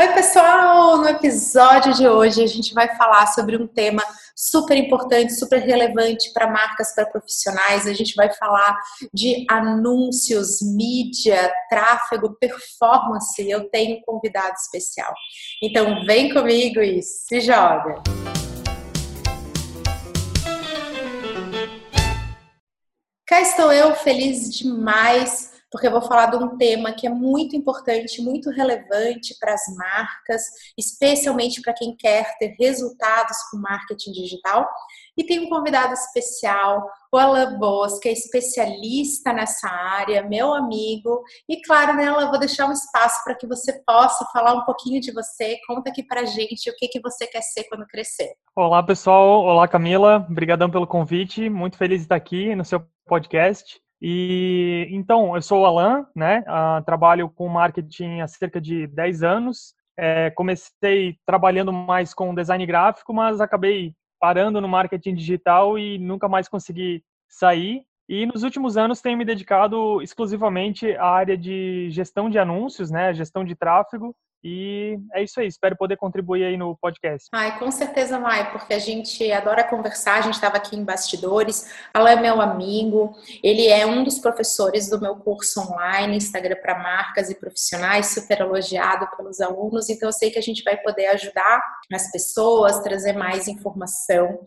Oi, pessoal! No episódio de hoje a gente vai falar sobre um tema super importante, super relevante para marcas, para profissionais. A gente vai falar de anúncios, mídia, tráfego, performance. Eu tenho um convidado especial. Então, vem comigo e se joga! Cá estou eu, feliz demais porque eu vou falar de um tema que é muito importante, muito relevante para as marcas, especialmente para quem quer ter resultados com marketing digital. E tem um convidado especial, o Alan Boas, que é especialista nessa área, meu amigo. E claro, né, Alan, vou deixar um espaço para que você possa falar um pouquinho de você. Conta aqui para gente o que, que você quer ser quando crescer. Olá, pessoal. Olá, Camila. Obrigadão pelo convite. Muito feliz de estar aqui no seu podcast. E então, eu sou o Alan, né? Uh, trabalho com marketing há cerca de 10 anos. É, comecei trabalhando mais com design gráfico, mas acabei parando no marketing digital e nunca mais consegui sair. E nos últimos anos tenho me dedicado exclusivamente à área de gestão de anúncios, né? Gestão de tráfego e é isso aí, espero poder contribuir aí no podcast. Ai, com certeza vai, porque a gente adora conversar, a gente estava aqui em bastidores, ela é meu amigo, ele é um dos professores do meu curso online, Instagram para marcas e profissionais, super elogiado pelos alunos, então eu sei que a gente vai poder ajudar as pessoas, trazer mais informação.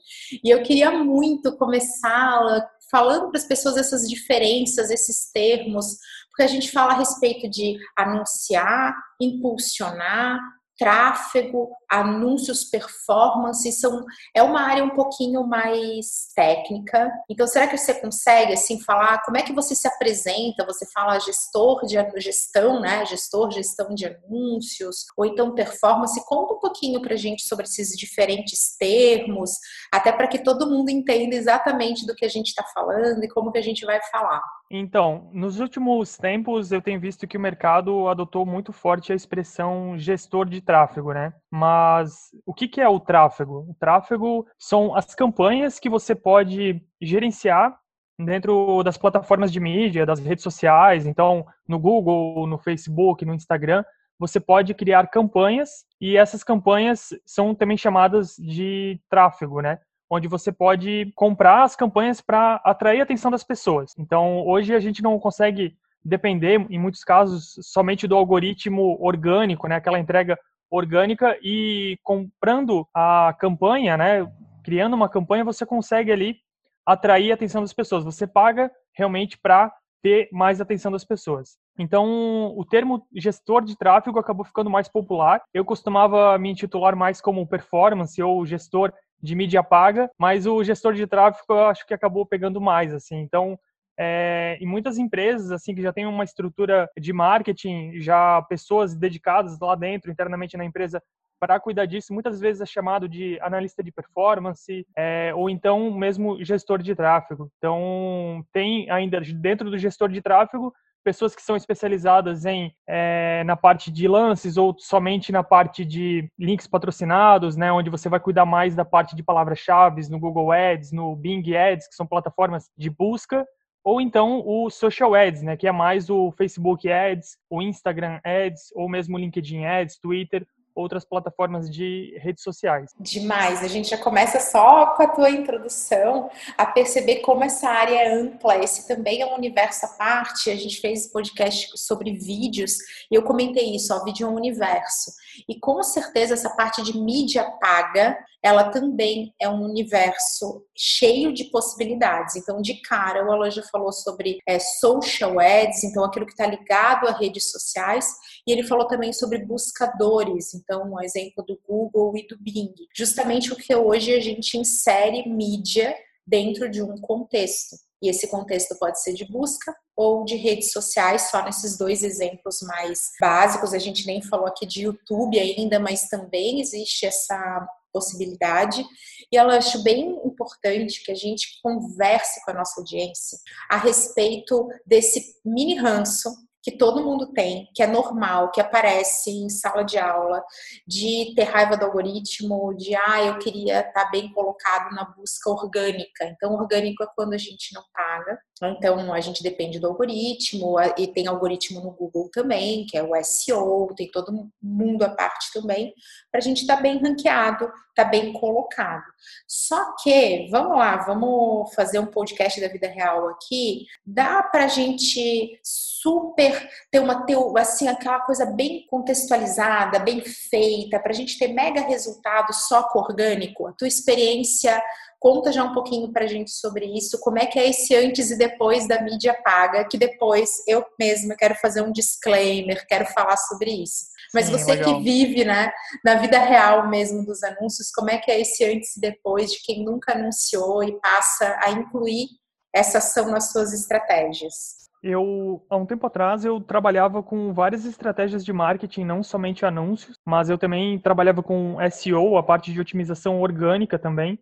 E eu queria muito começar falando para as pessoas essas diferenças, esses termos, porque a gente fala a respeito de anunciar, impulsionar, tráfego, anúncios, performance, são, é uma área um pouquinho mais técnica. Então, será que você consegue, assim, falar como é que você se apresenta? Você fala gestor de gestão, né? Gestor, gestão de anúncios, ou então performance. Conta um pouquinho pra gente sobre esses diferentes termos, até para que todo mundo entenda exatamente do que a gente está falando e como que a gente vai falar. Então, nos últimos tempos eu tenho visto que o mercado adotou muito forte a expressão gestor de tráfego, né? Mas o que é o tráfego? O tráfego são as campanhas que você pode gerenciar dentro das plataformas de mídia, das redes sociais, então no Google, no Facebook, no Instagram, você pode criar campanhas e essas campanhas são também chamadas de tráfego, né? onde você pode comprar as campanhas para atrair a atenção das pessoas. Então, hoje a gente não consegue depender, em muitos casos, somente do algoritmo orgânico, né, aquela entrega orgânica e comprando a campanha, né, criando uma campanha, você consegue ali atrair a atenção das pessoas. Você paga realmente para ter mais atenção das pessoas. Então, o termo gestor de tráfego acabou ficando mais popular. Eu costumava me intitular mais como performance ou gestor de mídia paga, mas o gestor de tráfego eu acho que acabou pegando mais, assim. Então, é, em muitas empresas assim que já tem uma estrutura de marketing, já pessoas dedicadas lá dentro, internamente na empresa, para cuidar disso, muitas vezes é chamado de analista de performance é, ou então mesmo gestor de tráfego. Então, tem ainda dentro do gestor de tráfego pessoas que são especializadas em é, na parte de lances ou somente na parte de links patrocinados, né, onde você vai cuidar mais da parte de palavras-chave no Google Ads, no Bing Ads, que são plataformas de busca, ou então o Social Ads, né, que é mais o Facebook Ads, o Instagram Ads, ou mesmo LinkedIn Ads, Twitter outras plataformas de redes sociais. Demais, a gente já começa só com a tua introdução a perceber como essa área é ampla, esse também é um universo à parte. A gente fez podcast sobre vídeos e eu comentei isso, ó, vídeo é um universo. E com certeza essa parte de mídia paga, ela também é um universo cheio de possibilidades. Então, de cara, o Alan já falou sobre é, social ads, então aquilo que está ligado a redes sociais, e ele falou também sobre buscadores, então um exemplo do Google e do Bing. Justamente porque hoje a gente insere mídia dentro de um contexto. E esse contexto pode ser de busca ou de redes sociais, só nesses dois exemplos mais básicos. A gente nem falou aqui de YouTube ainda, mas também existe essa possibilidade. E eu acho bem importante que a gente converse com a nossa audiência a respeito desse mini ranço que todo mundo tem, que é normal, que aparece em sala de aula, de ter raiva do algoritmo, de ah, eu queria estar tá bem colocado na busca orgânica. Então, orgânico é quando a gente não paga. Então, a gente depende do algoritmo, e tem algoritmo no Google também, que é o SEO, tem todo mundo à parte também, para a gente estar tá bem ranqueado, estar tá bem colocado. Só que, vamos lá, vamos fazer um podcast da vida real aqui, dá para a gente super ter uma, assim, aquela coisa bem contextualizada, bem feita, para a gente ter mega resultado só com orgânico, a tua experiência Conta já um pouquinho para a gente sobre isso, como é que é esse antes e depois da mídia paga, que depois eu mesma quero fazer um disclaimer, quero falar sobre isso. Mas Sim, você legal. que vive, né, na vida real mesmo dos anúncios, como é que é esse antes e depois de quem nunca anunciou e passa a incluir essa ação nas suas estratégias? Eu, há um tempo atrás, eu trabalhava com várias estratégias de marketing, não somente anúncios, mas eu também trabalhava com SEO, a parte de otimização orgânica também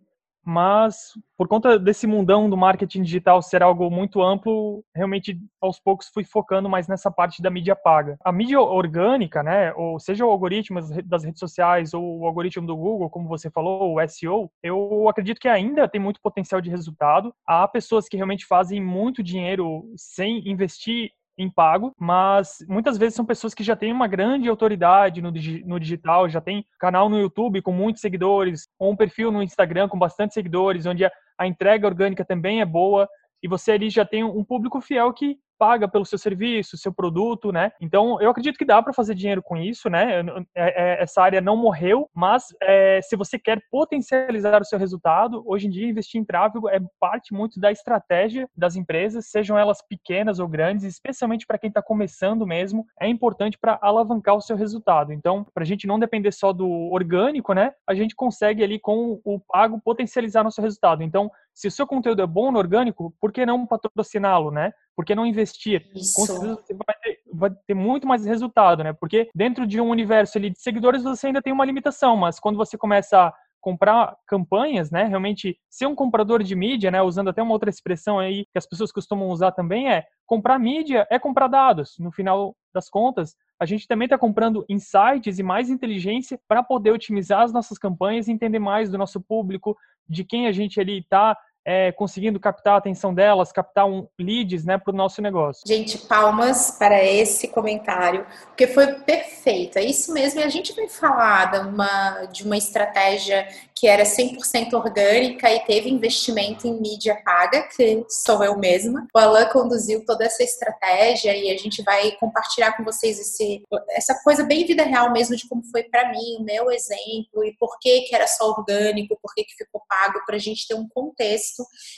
mas por conta desse mundão do marketing digital ser algo muito amplo, realmente aos poucos fui focando mais nessa parte da mídia paga. A mídia orgânica, né, ou seja o algoritmo das redes sociais ou o algoritmo do Google, como você falou, o SEO, eu acredito que ainda tem muito potencial de resultado. Há pessoas que realmente fazem muito dinheiro sem investir em pago, mas muitas vezes são pessoas que já têm uma grande autoridade no, no digital, já tem canal no YouTube com muitos seguidores, ou um perfil no Instagram com bastante seguidores, onde a, a entrega orgânica também é boa, e você ali já tem um público fiel que paga pelo seu serviço, seu produto, né? Então, eu acredito que dá para fazer dinheiro com isso, né? É, é, essa área não morreu, mas é, se você quer potencializar o seu resultado, hoje em dia investir em tráfego é parte muito da estratégia das empresas, sejam elas pequenas ou grandes, especialmente para quem está começando mesmo, é importante para alavancar o seu resultado. Então, para a gente não depender só do orgânico, né? A gente consegue ali com o pago potencializar nosso resultado. Então, se o seu conteúdo é bom no orgânico, por que não patrociná-lo, né? Por que não investir? Isso. Com certeza você vai ter, vai ter, muito mais resultado, né? Porque dentro de um universo ali de seguidores você ainda tem uma limitação, mas quando você começa a comprar campanhas, né? Realmente ser um comprador de mídia, né? Usando até uma outra expressão aí que as pessoas costumam usar também é comprar mídia é comprar dados. No final das contas, a gente também está comprando insights e mais inteligência para poder otimizar as nossas campanhas, entender mais do nosso público, de quem a gente ali está é, conseguindo captar a atenção delas, captar um leads né, para o nosso negócio. Gente, palmas para esse comentário, porque foi perfeito. É isso mesmo. E a gente vai falar de uma, de uma estratégia que era 100% orgânica e teve investimento em mídia paga, que sou eu mesma. O Alan conduziu toda essa estratégia e a gente vai compartilhar com vocês esse, essa coisa bem vida real mesmo de como foi para mim, o meu exemplo e por que, que era só orgânico, por que, que ficou pago, para a gente ter um contexto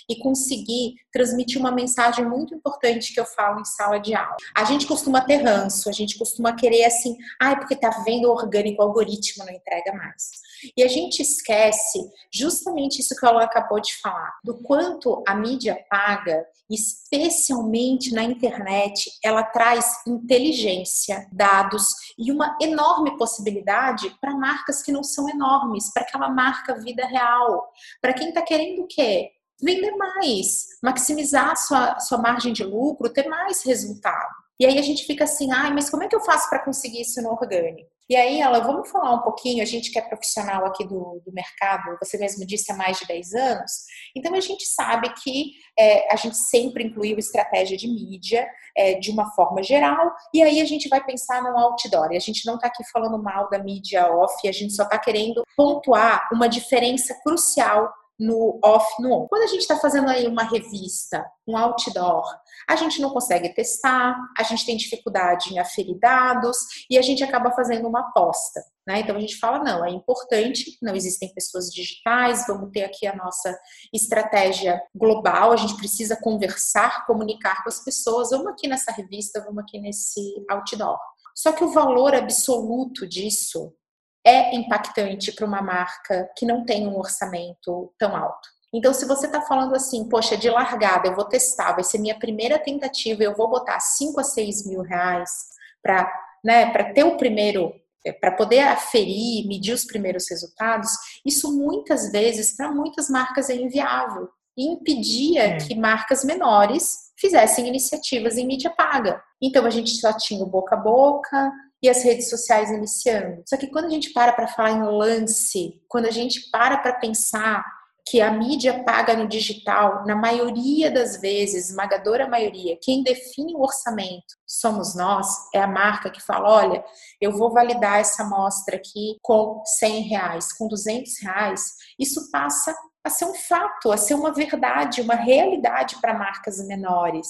e conseguir transmitir uma mensagem muito importante que eu falo em sala de aula. A gente costuma ter ranço, a gente costuma querer assim, ai, ah, porque tá vendo orgânico, o algoritmo não entrega mais. E a gente esquece justamente isso que o acabou de falar, do quanto a mídia paga, especialmente na internet, ela traz inteligência, dados e uma enorme possibilidade para marcas que não são enormes, para aquela marca vida real, para quem está querendo o quê? Vender mais, maximizar a sua, sua margem de lucro, ter mais resultado. E aí a gente fica assim, ai, mas como é que eu faço para conseguir isso no orgânico? E aí, ela, vamos falar um pouquinho, a gente que é profissional aqui do, do mercado, você mesmo disse há mais de 10 anos, então a gente sabe que é, a gente sempre incluiu estratégia de mídia é, de uma forma geral, e aí a gente vai pensar no outdoor, e a gente não está aqui falando mal da mídia off, a gente só está querendo pontuar uma diferença crucial no off, no on. Quando a gente está fazendo aí uma revista, um outdoor, a gente não consegue testar, a gente tem dificuldade em aferir dados e a gente acaba fazendo uma aposta. Né? Então a gente fala: não, é importante, não existem pessoas digitais, vamos ter aqui a nossa estratégia global, a gente precisa conversar, comunicar com as pessoas, vamos aqui nessa revista, vamos aqui nesse outdoor. Só que o valor absoluto disso é impactante para uma marca que não tem um orçamento tão alto. Então, se você está falando assim, poxa, de largada, eu vou testar, vai ser minha primeira tentativa, eu vou botar 5 a 6 mil reais para né, ter o primeiro, é, para poder aferir, medir os primeiros resultados, isso muitas vezes, para muitas marcas, é inviável. E impedia é. que marcas menores fizessem iniciativas em mídia paga. Então, a gente só tinha o boca a boca, e as redes sociais iniciando. Só que quando a gente para para falar em lance, quando a gente para para pensar que a mídia paga no digital, na maioria das vezes, esmagadora maioria, quem define o orçamento somos nós, é a marca que fala, olha, eu vou validar essa amostra aqui com 100 reais, com 200 reais, isso passa a ser um fato, a ser uma verdade, uma realidade para marcas menores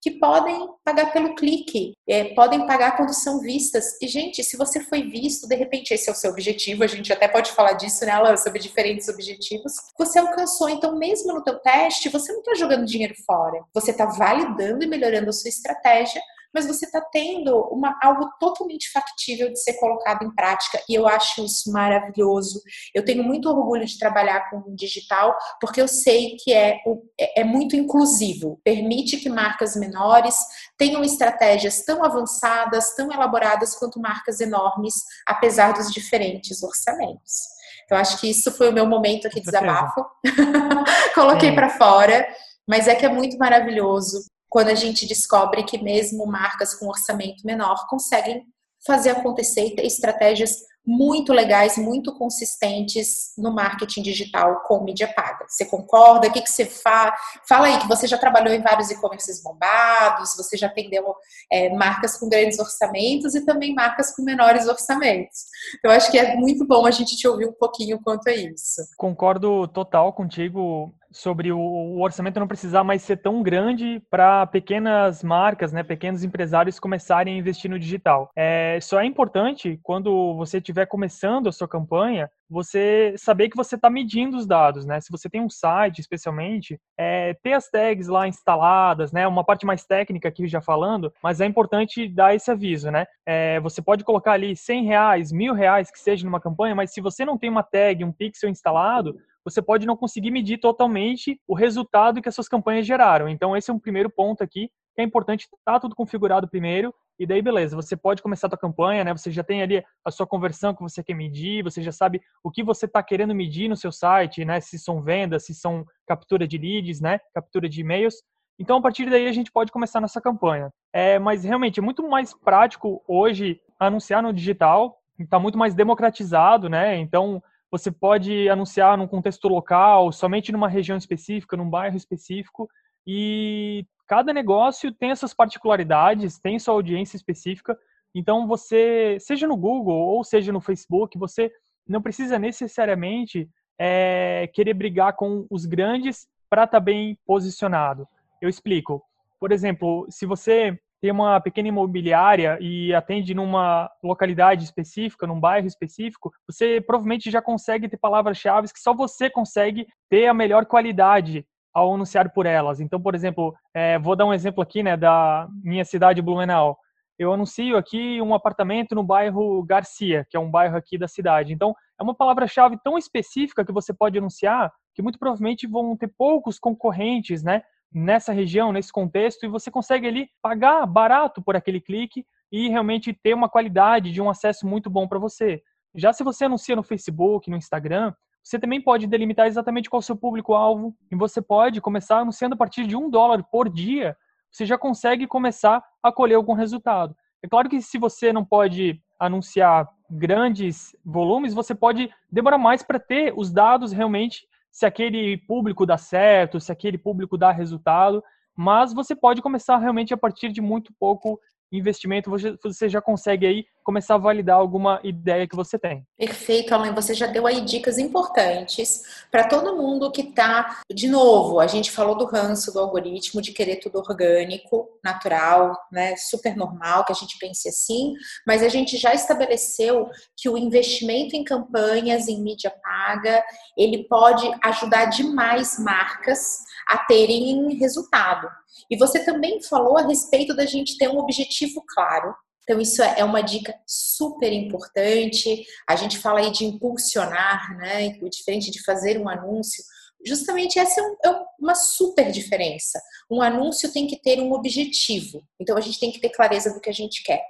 que podem pagar pelo clique, é, podem pagar quando são vistas. E, gente, se você foi visto, de repente esse é o seu objetivo, a gente até pode falar disso, né, Alan, sobre diferentes objetivos, você alcançou. Então, mesmo no teu teste, você não está jogando dinheiro fora. Você está validando e melhorando a sua estratégia mas você está tendo uma, algo totalmente factível de ser colocado em prática e eu acho isso maravilhoso. Eu tenho muito orgulho de trabalhar com digital porque eu sei que é, é, é muito inclusivo, permite que marcas menores tenham estratégias tão avançadas, tão elaboradas quanto marcas enormes, apesar dos diferentes orçamentos. Então, acho que isso foi o meu momento aqui de desabafo. Coloquei para fora, mas é que é muito maravilhoso quando a gente descobre que mesmo marcas com orçamento menor conseguem fazer acontecer e ter estratégias muito legais, muito consistentes no marketing digital com mídia paga. Você concorda? O que, que você faz? Fala aí que você já trabalhou em vários e-commerces bombados, você já atendeu é, marcas com grandes orçamentos e também marcas com menores orçamentos. Então, acho que é muito bom a gente te ouvir um pouquinho quanto a isso. Concordo total contigo sobre o, orçamento não precisar mais ser tão grande para pequenas marcas, né, pequenos empresários começarem a investir no digital. É, só é importante quando você estiver começando a sua campanha, você saber que você está medindo os dados, né? Se você tem um site, especialmente, é, ter as tags lá instaladas, né? Uma parte mais técnica aqui já falando, mas é importante dar esse aviso, né? É, você pode colocar ali 100 reais, mil reais que seja numa campanha, mas se você não tem uma tag, um pixel instalado, você pode não conseguir medir totalmente o resultado que as suas campanhas geraram. Então, esse é um primeiro ponto aqui, que é importante estar tá tudo configurado primeiro, e daí, beleza, você pode começar a sua campanha, né? Você já tem ali a sua conversão que você quer medir, você já sabe o que você está querendo medir no seu site, né? Se são vendas, se são captura de leads, né? Captura de e-mails. Então, a partir daí, a gente pode começar nossa campanha. É, mas, realmente, é muito mais prático hoje anunciar no digital, está muito mais democratizado, né? Então, você pode anunciar num contexto local, somente numa região específica, num bairro específico, e cada negócio tem essas particularidades, tem sua audiência específica. Então, você, seja no Google ou seja no Facebook, você não precisa necessariamente é, querer brigar com os grandes para estar tá bem posicionado. Eu explico. Por exemplo, se você tem uma pequena imobiliária e atende numa localidade específica, num bairro específico, você provavelmente já consegue ter palavras-chave que só você consegue ter a melhor qualidade ao anunciar por elas. Então, por exemplo, é, vou dar um exemplo aqui né, da minha cidade, Blumenau. Eu anuncio aqui um apartamento no bairro Garcia, que é um bairro aqui da cidade. Então, é uma palavra-chave tão específica que você pode anunciar que muito provavelmente vão ter poucos concorrentes, né? Nessa região, nesse contexto, e você consegue ali pagar barato por aquele clique e realmente ter uma qualidade de um acesso muito bom para você. Já se você anuncia no Facebook, no Instagram, você também pode delimitar exatamente qual é o seu público-alvo e você pode começar anunciando a partir de um dólar por dia, você já consegue começar a colher algum resultado. É claro que se você não pode anunciar grandes volumes, você pode demorar mais para ter os dados realmente se aquele público dá certo, se aquele público dá resultado, mas você pode começar realmente a partir de muito pouco investimento, você já consegue aí começar a validar alguma ideia que você tem. Perfeito, Alan. Você já deu aí dicas importantes para todo mundo que está, de novo, a gente falou do ranço do algoritmo, de querer tudo orgânico, natural, né, super normal, que a gente pense assim, mas a gente já estabeleceu que o investimento em campanhas, em mídia paga, ele pode ajudar demais marcas a terem resultado. E você também falou a respeito da gente ter um objetivo claro. Então, isso é uma dica super importante. A gente fala aí de impulsionar, né? Diferente de fazer um anúncio. Justamente essa é, é uma super diferença. Um anúncio tem que ter um objetivo. Então, a gente tem que ter clareza do que a gente quer.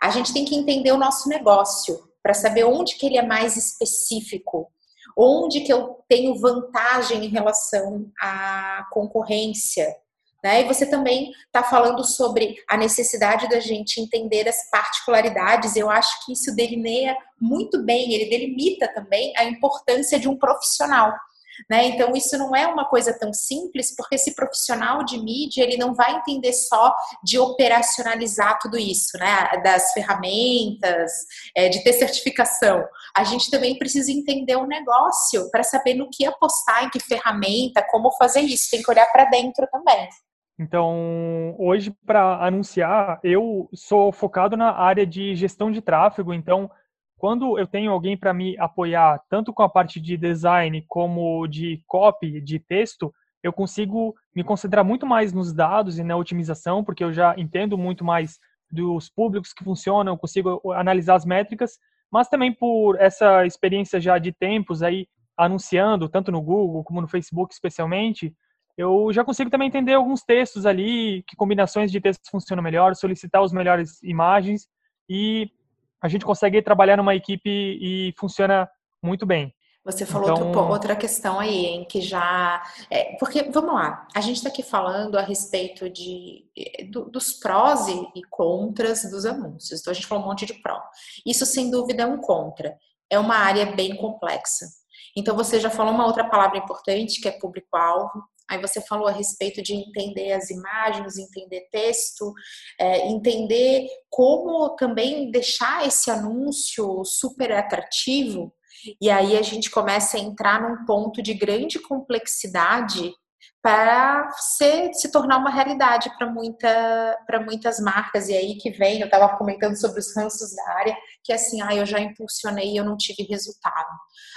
A gente tem que entender o nosso negócio para saber onde que ele é mais específico, onde que eu tenho vantagem em relação à concorrência, né? E você também está falando sobre a necessidade da gente entender as particularidades. Eu acho que isso delineia muito bem, ele delimita também a importância de um profissional. Né? Então, isso não é uma coisa tão simples, porque esse profissional de mídia ele não vai entender só de operacionalizar tudo isso, né? das ferramentas, é, de ter certificação. A gente também precisa entender o negócio para saber no que apostar, em que ferramenta, como fazer isso. Tem que olhar para dentro também. Então, hoje, para anunciar, eu sou focado na área de gestão de tráfego. Então, quando eu tenho alguém para me apoiar, tanto com a parte de design como de copy, de texto, eu consigo me concentrar muito mais nos dados e na otimização, porque eu já entendo muito mais dos públicos que funcionam, eu consigo analisar as métricas, mas também por essa experiência já de tempos aí anunciando, tanto no Google como no Facebook especialmente, eu já consigo também entender alguns textos ali, que combinações de textos funcionam melhor, solicitar as melhores imagens e a gente consegue trabalhar numa equipe e funciona muito bem. Você falou então... outro, outra questão aí, em que já. É, porque, vamos lá, a gente está aqui falando a respeito de, do, dos prós e, e contras dos anúncios. Então, a gente falou um monte de pró. Isso, sem dúvida, é um contra. É uma área bem complexa. Então, você já falou uma outra palavra importante, que é público-alvo. Aí você falou a respeito de entender as imagens, entender texto, é, entender como também deixar esse anúncio super atrativo. E aí a gente começa a entrar num ponto de grande complexidade para se, se tornar uma realidade para muita, muitas marcas. E aí que vem, eu estava comentando sobre os ranços da área, que assim, ah, eu já impulsionei e eu não tive resultado.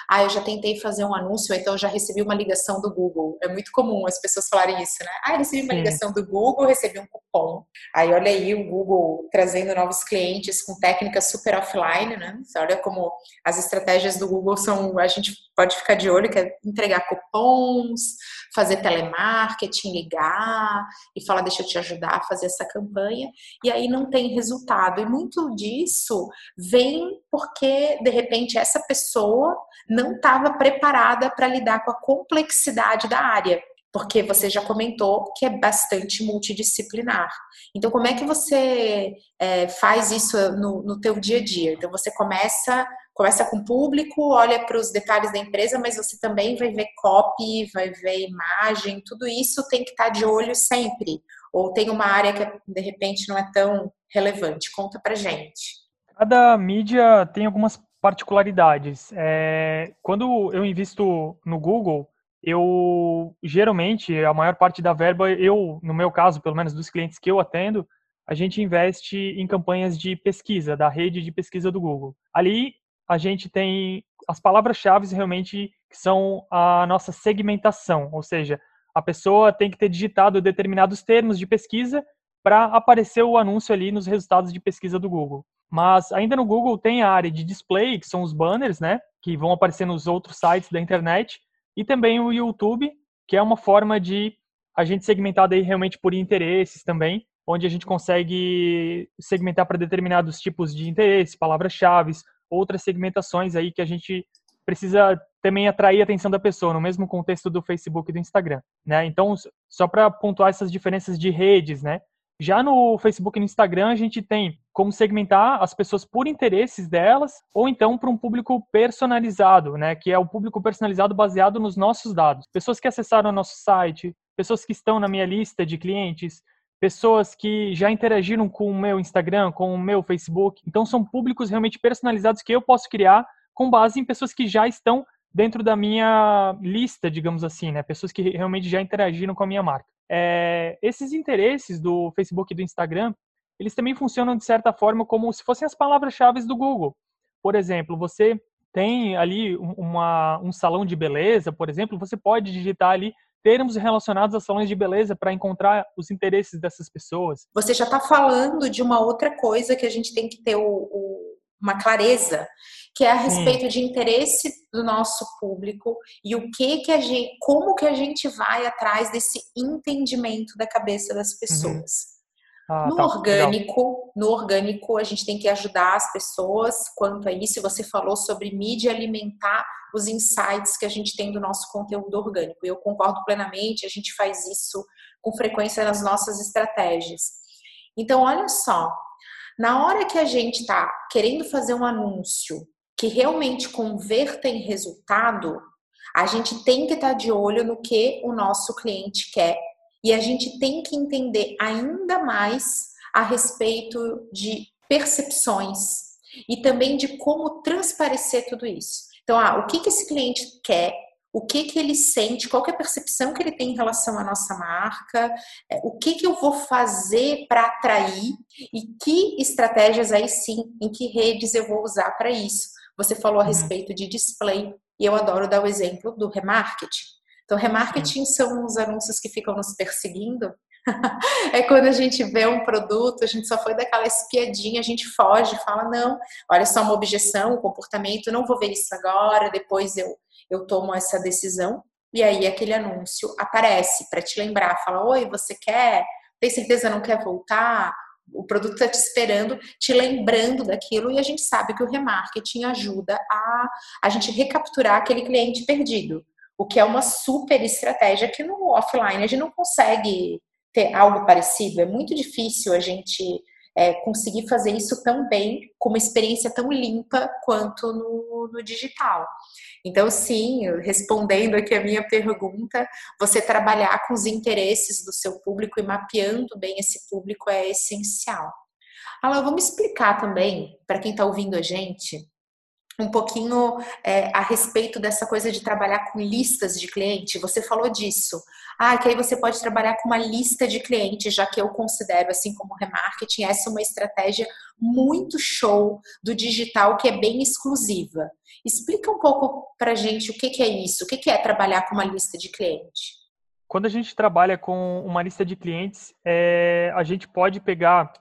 Ah, eu já tentei fazer um anúncio, então eu já recebi uma ligação do Google. É muito comum as pessoas falarem isso, né? Ah, eu recebi uma ligação do Google, recebi um cupom. Aí olha aí o Google trazendo novos clientes com técnicas super offline, né? Você olha como as estratégias do Google são, a gente pode ficar de olho, que é entregar cupons, fazer telemarketing, ligar e falar, deixa eu te ajudar a fazer essa campanha. E aí não tem resultado. E muito disso vem porque, de repente, essa pessoa não estava preparada para lidar com a complexidade da área porque você já comentou que é bastante multidisciplinar. Então, como é que você é, faz isso no, no teu dia a dia? Então, você começa começa com o público, olha para os detalhes da empresa, mas você também vai ver copy, vai ver imagem, tudo isso tem que estar tá de olho sempre. Ou tem uma área que de repente não é tão relevante? Conta para gente. Cada mídia tem algumas particularidades. É, quando eu invisto no Google, eu geralmente a maior parte da verba, eu no meu caso, pelo menos dos clientes que eu atendo, a gente investe em campanhas de pesquisa da rede de pesquisa do Google. Ali a gente tem as palavras-chave realmente que são a nossa segmentação, ou seja, a pessoa tem que ter digitado determinados termos de pesquisa para aparecer o anúncio ali nos resultados de pesquisa do Google. Mas ainda no Google tem a área de display, que são os banners, né, que vão aparecer nos outros sites da internet, e também o YouTube, que é uma forma de a gente segmentar daí realmente por interesses também, onde a gente consegue segmentar para determinados tipos de interesse, palavras-chave, outras segmentações aí que a gente precisa também atrair a atenção da pessoa, no mesmo contexto do Facebook e do Instagram, né? Então, só para pontuar essas diferenças de redes, né? Já no Facebook e no Instagram, a gente tem como segmentar as pessoas por interesses delas, ou então para um público personalizado, né? Que é o público personalizado baseado nos nossos dados. Pessoas que acessaram o nosso site, pessoas que estão na minha lista de clientes, pessoas que já interagiram com o meu Instagram, com o meu Facebook. Então, são públicos realmente personalizados que eu posso criar com base em pessoas que já estão dentro da minha lista, digamos assim, né? Pessoas que realmente já interagiram com a minha marca. É, esses interesses do Facebook e do Instagram, eles também funcionam de certa forma como se fossem as palavras-chave do Google. Por exemplo, você tem ali uma, um salão de beleza, por exemplo, você pode digitar ali termos relacionados a salões de beleza para encontrar os interesses dessas pessoas. Você já está falando de uma outra coisa que a gente tem que ter o, o, uma clareza, que é a respeito Sim. de interesse do nosso público e o que que a gente, como que a gente vai atrás desse entendimento da cabeça das uhum. pessoas. Uhum. Ah, no tá, orgânico, legal. no orgânico a gente tem que ajudar as pessoas quanto a isso. Você falou sobre mídia alimentar os insights que a gente tem do nosso conteúdo orgânico. Eu concordo plenamente, a gente faz isso com frequência nas nossas estratégias. Então, olha só, na hora que a gente está querendo fazer um anúncio que realmente converta em resultado, A gente tem que estar de olho no que o nosso cliente quer e a gente tem que entender ainda mais a respeito de percepções e também de como transparecer tudo isso. Então, ah, o que, que esse cliente quer, o que, que ele sente, qual é a percepção que ele tem em relação à nossa marca, é, o que, que eu vou fazer para atrair e que estratégias aí sim, em que redes eu vou usar para isso. Você falou a uhum. respeito de display e eu adoro dar o exemplo do remarketing. Então, remarketing são os anúncios que ficam nos perseguindo. é quando a gente vê um produto, a gente só foi daquela espiadinha, a gente foge, fala, não, olha só uma objeção, um comportamento, não vou ver isso agora, depois eu eu tomo essa decisão e aí aquele anúncio aparece para te lembrar, fala: "Oi, você quer? Tem certeza não quer voltar?" O produto está te esperando, te lembrando daquilo, e a gente sabe que o remarketing ajuda a a gente recapturar aquele cliente perdido, o que é uma super estratégia que no offline a gente não consegue ter algo parecido. É muito difícil a gente é, conseguir fazer isso tão bem, com uma experiência tão limpa quanto no, no digital. Então, sim, respondendo aqui a minha pergunta, você trabalhar com os interesses do seu público e mapeando bem esse público é essencial. Alan, vamos explicar também, para quem está ouvindo a gente, um pouquinho é, a respeito dessa coisa de trabalhar com listas de cliente. Você falou disso. Ah, que aí você pode trabalhar com uma lista de clientes, já que eu considero, assim como remarketing, essa é uma estratégia muito show do digital que é bem exclusiva. Explica um pouco para gente o que, que é isso, o que, que é trabalhar com uma lista de cliente. Quando a gente trabalha com uma lista de clientes, é, a gente pode pegar,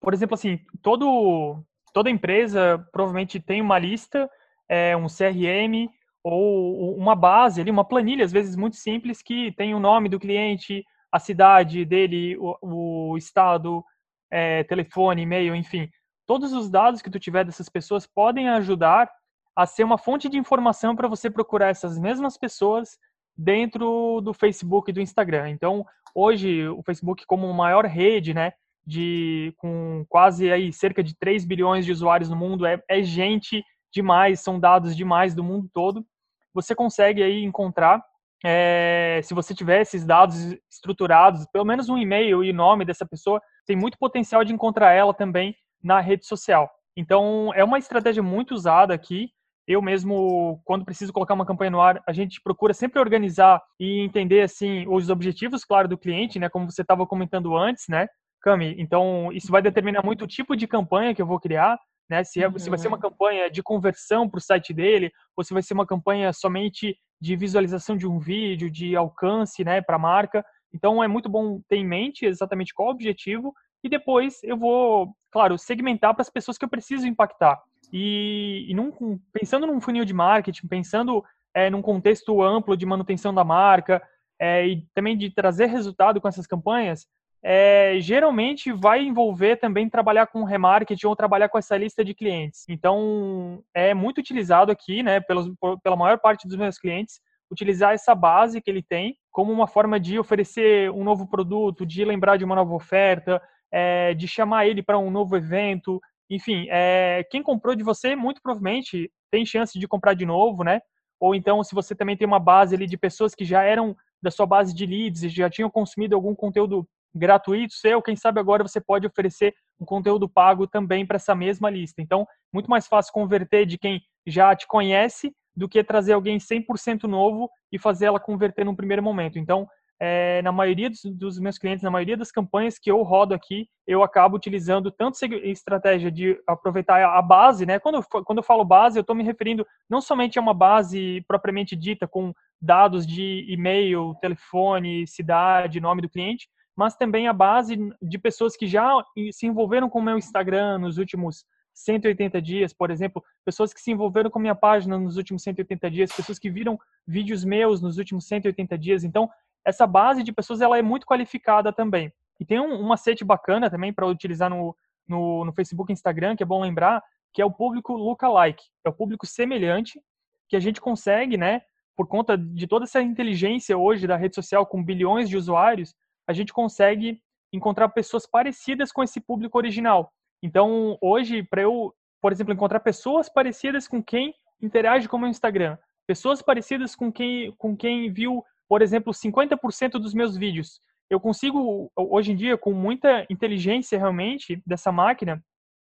por exemplo, assim, todo, toda empresa provavelmente tem uma lista, é, um CRM ou uma base ali, uma planilha, às vezes muito simples, que tem o nome do cliente, a cidade dele, o, o estado, é, telefone, e-mail, enfim. Todos os dados que tu tiver dessas pessoas podem ajudar a ser uma fonte de informação para você procurar essas mesmas pessoas dentro do Facebook e do Instagram. Então, hoje o Facebook como maior rede, né, de com quase aí cerca de 3 bilhões de usuários no mundo, é, é gente demais, são dados demais do mundo todo. Você consegue aí encontrar é, se você tiver esses dados estruturados, pelo menos um e-mail e nome dessa pessoa, tem muito potencial de encontrar ela também na rede social. Então, é uma estratégia muito usada aqui eu mesmo, quando preciso colocar uma campanha no ar, a gente procura sempre organizar e entender, assim, os objetivos, claro, do cliente, né? Como você estava comentando antes, né, Cami? Então, isso vai determinar muito o tipo de campanha que eu vou criar, né? Se, é, uhum. se vai ser uma uhum. campanha de conversão para o site dele, ou se vai ser uma campanha somente de visualização de um vídeo, de alcance, né, para a marca. Então, é muito bom ter em mente exatamente qual o objetivo e depois eu vou, claro, segmentar para as pessoas que eu preciso impactar. E, e num, pensando num funil de marketing, pensando é, num contexto amplo de manutenção da marca é, e também de trazer resultado com essas campanhas, é, geralmente vai envolver também trabalhar com remarketing ou trabalhar com essa lista de clientes. Então, é muito utilizado aqui, né, pelos, pela maior parte dos meus clientes, utilizar essa base que ele tem como uma forma de oferecer um novo produto, de lembrar de uma nova oferta, é, de chamar ele para um novo evento, enfim, é, quem comprou de você, muito provavelmente tem chance de comprar de novo, né? Ou então, se você também tem uma base ali de pessoas que já eram da sua base de leads já tinham consumido algum conteúdo gratuito seu, quem sabe agora você pode oferecer um conteúdo pago também para essa mesma lista. Então, muito mais fácil converter de quem já te conhece do que trazer alguém 100% novo e fazer ela converter no primeiro momento. Então, é, na maioria dos, dos, meus clientes, na maioria das campanhas que eu rodo aqui, eu acabo utilizando tanto estratégia de aproveitar a base, né? Quando quando eu falo base, eu estou me referindo não somente a uma base propriamente dita com dados de e-mail, telefone, cidade, nome do cliente, mas também a base de pessoas que já se envolveram com o meu Instagram nos últimos 180 dias, por exemplo, pessoas que se envolveram com minha página nos últimos 180 dias, pessoas que viram vídeos meus nos últimos 180 dias. Então, essa base de pessoas ela é muito qualificada também. E tem um, um macete bacana também para utilizar no, no, no, Facebook e Instagram, que é bom lembrar, que é o público lookalike, é o público semelhante, que a gente consegue, né, por conta de toda essa inteligência hoje da rede social com bilhões de usuários, a gente consegue encontrar pessoas parecidas com esse público original. Então, hoje, para eu, por exemplo, encontrar pessoas parecidas com quem interage com o meu Instagram, pessoas parecidas com quem, com quem viu, por exemplo, 50% dos meus vídeos. Eu consigo, hoje em dia, com muita inteligência realmente dessa máquina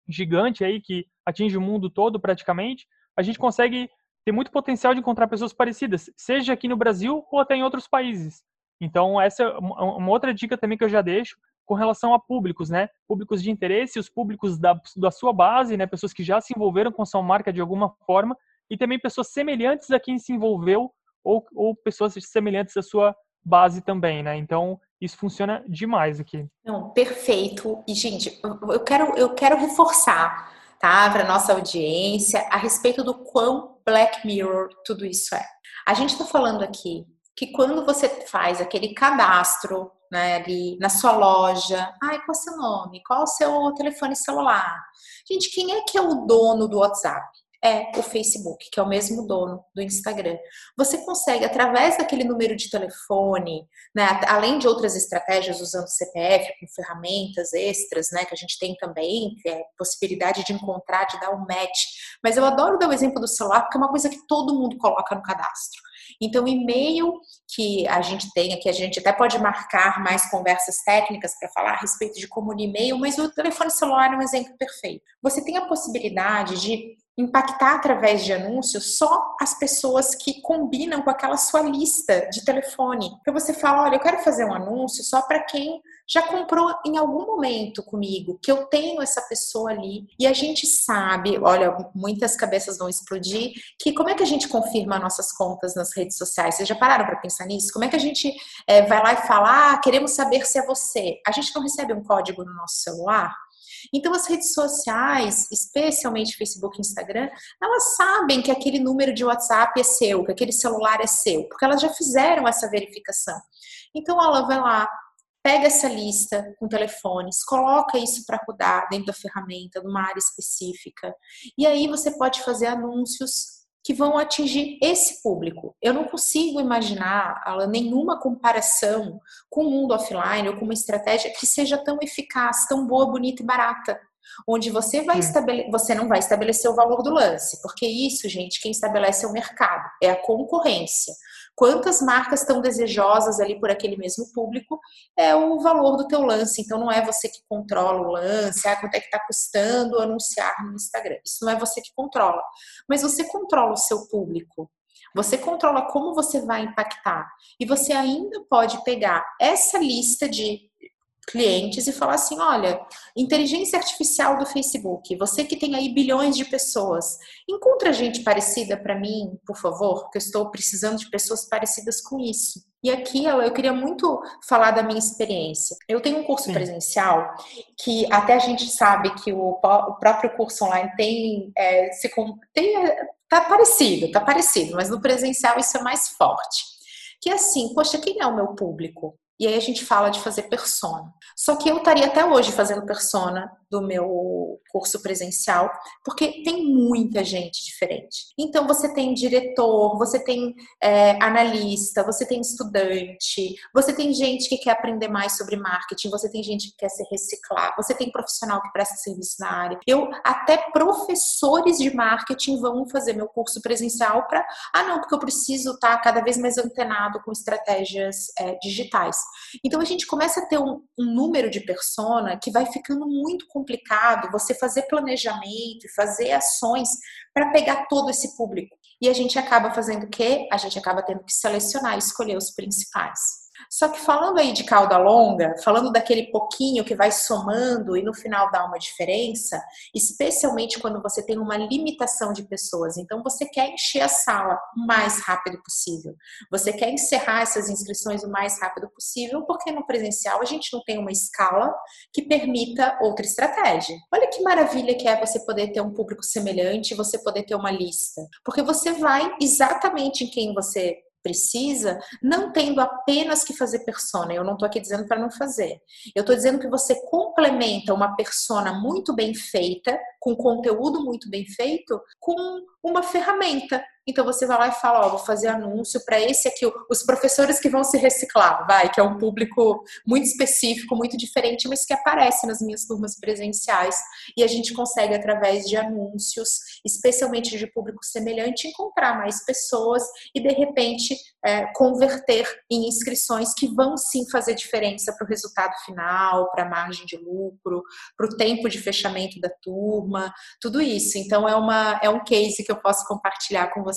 gigante aí que atinge o mundo todo praticamente, a gente consegue ter muito potencial de encontrar pessoas parecidas, seja aqui no Brasil ou até em outros países. Então, essa é uma outra dica também que eu já deixo com relação a públicos, né? Públicos de interesse, os públicos da, da sua base, né? Pessoas que já se envolveram com sua marca de alguma forma e também pessoas semelhantes a quem se envolveu ou, ou pessoas semelhantes à sua base também, né? Então, isso funciona demais aqui. Não, perfeito. E, gente, eu quero, eu quero reforçar, tá, para nossa audiência a respeito do quão Black Mirror tudo isso é. A gente está falando aqui que quando você faz aquele cadastro né, ali na sua loja, ai, qual é o seu nome? Qual é o seu telefone celular? Gente, quem é que é o dono do WhatsApp? é o Facebook, que é o mesmo dono do Instagram. Você consegue, através daquele número de telefone, né, além de outras estratégias usando CPF, com ferramentas extras, né, que a gente tem também, que é possibilidade de encontrar, de dar um match. Mas eu adoro dar o exemplo do celular, porque é uma coisa que todo mundo coloca no cadastro. Então, e-mail que a gente tem aqui, a gente até pode marcar mais conversas técnicas para falar a respeito de como no e-mail, mas o telefone celular é um exemplo perfeito. Você tem a possibilidade de impactar através de anúncios só as pessoas que combinam com aquela sua lista de telefone. Então você fala, olha, eu quero fazer um anúncio só para quem já comprou em algum momento comigo, que eu tenho essa pessoa ali. E a gente sabe, olha, muitas cabeças vão explodir, que como é que a gente confirma nossas contas nas redes sociais? Vocês já pararam para pensar nisso? Como é que a gente é, vai lá e fala, ah, queremos saber se é você? A gente não recebe um código no nosso celular? Então, as redes sociais, especialmente Facebook e Instagram, elas sabem que aquele número de WhatsApp é seu, que aquele celular é seu, porque elas já fizeram essa verificação. Então, ela vai lá, pega essa lista com telefones, coloca isso para rodar dentro da ferramenta, numa área específica, e aí você pode fazer anúncios que vão atingir esse público. Eu não consigo imaginar Alan, nenhuma comparação com o mundo offline ou com uma estratégia que seja tão eficaz, tão boa, bonita e barata. Onde você vai estabelecer, você não vai estabelecer o valor do lance, porque isso, gente, quem estabelece é o mercado, é a concorrência quantas marcas estão desejosas ali por aquele mesmo público, é o valor do teu lance. Então não é você que controla o lance, ah, quanto é que está custando anunciar no Instagram. Isso não é você que controla. Mas você controla o seu público. Você controla como você vai impactar. E você ainda pode pegar essa lista de clientes e falar assim: olha, inteligência artificial do Facebook, você que tem aí bilhões de pessoas, encontra gente parecida para mim, por favor, porque eu estou precisando de pessoas parecidas com isso. E aqui, eu queria muito falar da minha experiência. Eu tenho um curso Sim. presencial que até a gente sabe que o, o próprio curso online tem, é, se, tem tá parecido, tá parecido, mas no presencial isso é mais forte. Que é assim, poxa, quem é o meu público? E aí a gente fala de fazer persona. Só que eu estaria até hoje fazendo persona do meu curso presencial, porque tem muita gente diferente. Então você tem diretor, você tem é, analista, você tem estudante, você tem gente que quer aprender mais sobre marketing, você tem gente que quer se reciclar, você tem profissional que presta serviço na área. Eu até professores de marketing vão fazer meu curso presencial para ah não, porque eu preciso estar cada vez mais antenado com estratégias é, digitais. Então a gente começa a ter um, um número de persona que vai ficando muito complicado você fazer planejamento e fazer ações para pegar todo esse público. E a gente acaba fazendo o quê? A gente acaba tendo que selecionar e escolher os principais. Só que falando aí de cauda longa, falando daquele pouquinho que vai somando e no final dá uma diferença, especialmente quando você tem uma limitação de pessoas. Então você quer encher a sala o mais rápido possível. Você quer encerrar essas inscrições o mais rápido possível, porque no presencial a gente não tem uma escala que permita outra estratégia. Olha que maravilha que é você poder ter um público semelhante, você poder ter uma lista. Porque você vai exatamente em quem você precisa, não tendo apenas que fazer persona. Eu não estou aqui dizendo para não fazer. Eu estou dizendo que você complementa uma persona muito bem feita, com conteúdo muito bem feito, com uma ferramenta então você vai lá e fala, ó, vou fazer anúncio para esse aqui, os professores que vão se reciclar, vai, que é um público muito específico, muito diferente, mas que aparece nas minhas turmas presenciais. E a gente consegue, através de anúncios, especialmente de público semelhante, encontrar mais pessoas e, de repente, é, converter em inscrições que vão sim fazer diferença para o resultado final, para a margem de lucro, para o tempo de fechamento da turma, tudo isso. Então, é, uma, é um case que eu posso compartilhar com vocês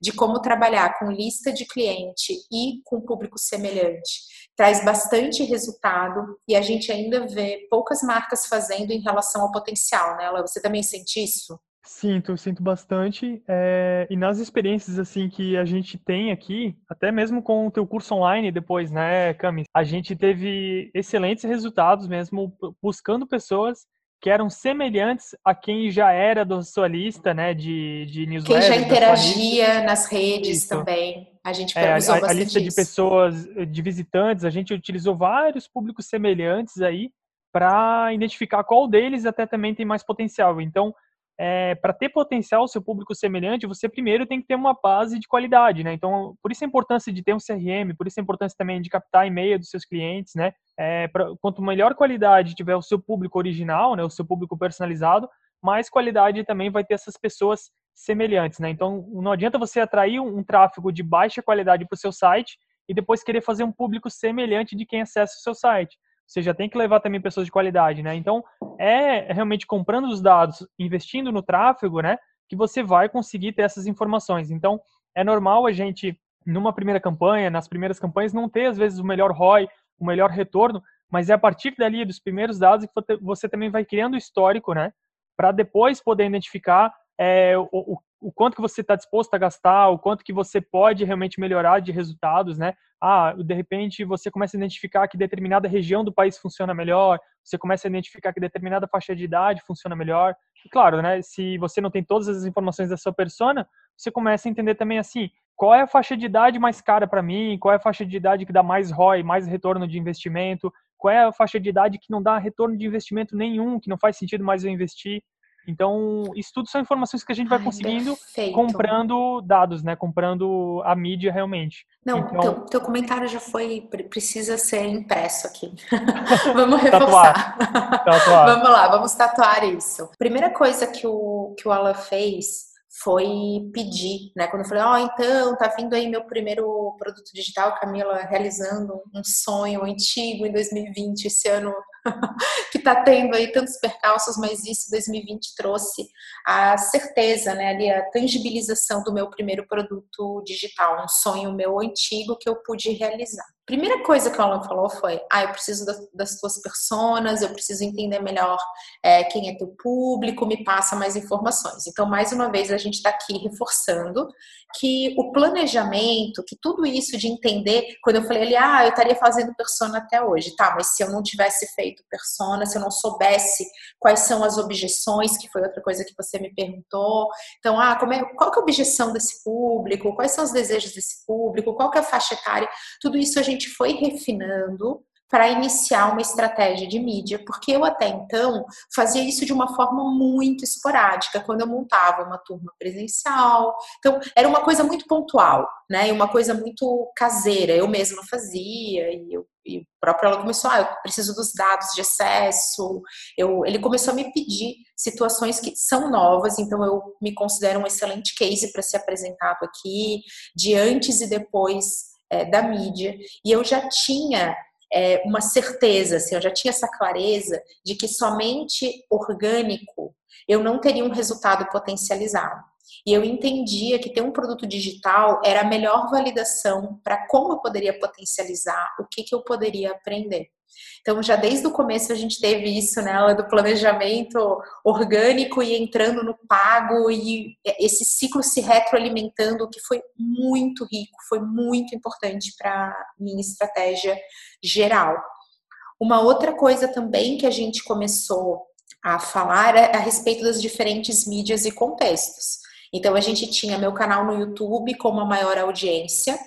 de como trabalhar com lista de cliente e com público semelhante. Traz bastante resultado e a gente ainda vê poucas marcas fazendo em relação ao potencial, né? Você também sente isso? Sinto, sinto bastante. É, e nas experiências assim que a gente tem aqui, até mesmo com o teu curso online depois, né, Cami? A gente teve excelentes resultados mesmo buscando pessoas que eram semelhantes a quem já era da sua lista, né, de, de newsletters. Quem já interagia nas redes Isso. também. A gente é, a, a lista isso. de pessoas, de visitantes, a gente utilizou vários públicos semelhantes aí para identificar qual deles até também tem mais potencial. Então, é, para ter potencial o seu público semelhante, você primeiro tem que ter uma base de qualidade, né? Então, por isso a importância de ter um CRM, por isso a importância também de captar e-mail dos seus clientes, né? É, pra, quanto melhor qualidade tiver o seu público original, né, o seu público personalizado, mais qualidade também vai ter essas pessoas semelhantes, né? Então, não adianta você atrair um, um tráfego de baixa qualidade para o seu site e depois querer fazer um público semelhante de quem acessa o seu site você já tem que levar também pessoas de qualidade, né? Então, é realmente comprando os dados, investindo no tráfego, né, que você vai conseguir ter essas informações. Então, é normal a gente, numa primeira campanha, nas primeiras campanhas, não ter, às vezes, o melhor ROI, o melhor retorno, mas é a partir dali, dos primeiros dados, que você também vai criando histórico, né, para depois poder identificar é, o, o, o, quanto que você está disposto a gastar, o quanto que você pode realmente melhorar de resultados, né? Ah, de repente você começa a identificar que determinada região do país funciona melhor, você começa a identificar que determinada faixa de idade funciona melhor. E claro, né? Se você não tem todas as informações da sua persona, você começa a entender também assim, qual é a faixa de idade mais cara para mim, qual é a faixa de idade que dá mais ROI, mais retorno de investimento, qual é a faixa de idade que não dá retorno de investimento nenhum, que não faz sentido mais eu investir. Então, isso tudo são informações que a gente vai Ai, conseguindo perfeito. comprando dados, né? Comprando a mídia realmente. Não, então, teu, teu comentário já foi, precisa ser impresso aqui. vamos reforçar. Tatuar. Tatuar. vamos lá, vamos tatuar isso. Primeira coisa que o, que o Alan fez foi pedir, né? Quando eu falei, ó, oh, então, tá vindo aí meu primeiro produto digital, Camila, realizando um sonho antigo em 2020, esse ano que está tendo aí tantos percalços, mas isso 2020 trouxe a certeza, né, ali a tangibilização do meu primeiro produto digital, um sonho meu antigo que eu pude realizar. Primeira coisa que o Alan falou foi: ah, eu preciso das, tuas personas, eu preciso entender melhor é, quem é teu público, me passa mais informações. Então, mais uma vez, a gente está aqui reforçando que o planejamento, que tudo isso de entender, quando eu falei ali, ah, eu estaria fazendo persona até hoje, tá, mas se eu não tivesse feito persona, se eu não soubesse quais são as objeções, que foi outra coisa que você me perguntou, então, ah, como é, qual que é a objeção desse público, quais são os desejos desse público, qual que é a faixa etária, tudo isso a gente foi refinando para iniciar uma estratégia de mídia, porque eu até então fazia isso de uma forma muito esporádica, quando eu montava uma turma presencial. Então, era uma coisa muito pontual, né? E uma coisa muito caseira, eu mesma fazia, e, eu, e o próprio ela começou, ah, eu preciso dos dados de acesso. Eu, ele começou a me pedir situações que são novas, então eu me considero um excelente case para ser apresentado aqui, de antes e depois é, da mídia. E eu já tinha é, uma certeza, assim, eu já tinha essa clareza de que somente orgânico eu não teria um resultado potencializado. E eu entendia que ter um produto digital era a melhor validação para como eu poderia potencializar, o que, que eu poderia aprender. Então, já desde o começo a gente teve isso, né, do planejamento orgânico e entrando no pago e esse ciclo se retroalimentando, que foi muito rico, foi muito importante para minha estratégia geral. Uma outra coisa também que a gente começou a falar é a respeito das diferentes mídias e contextos. Então, a gente tinha meu canal no YouTube com uma maior audiência,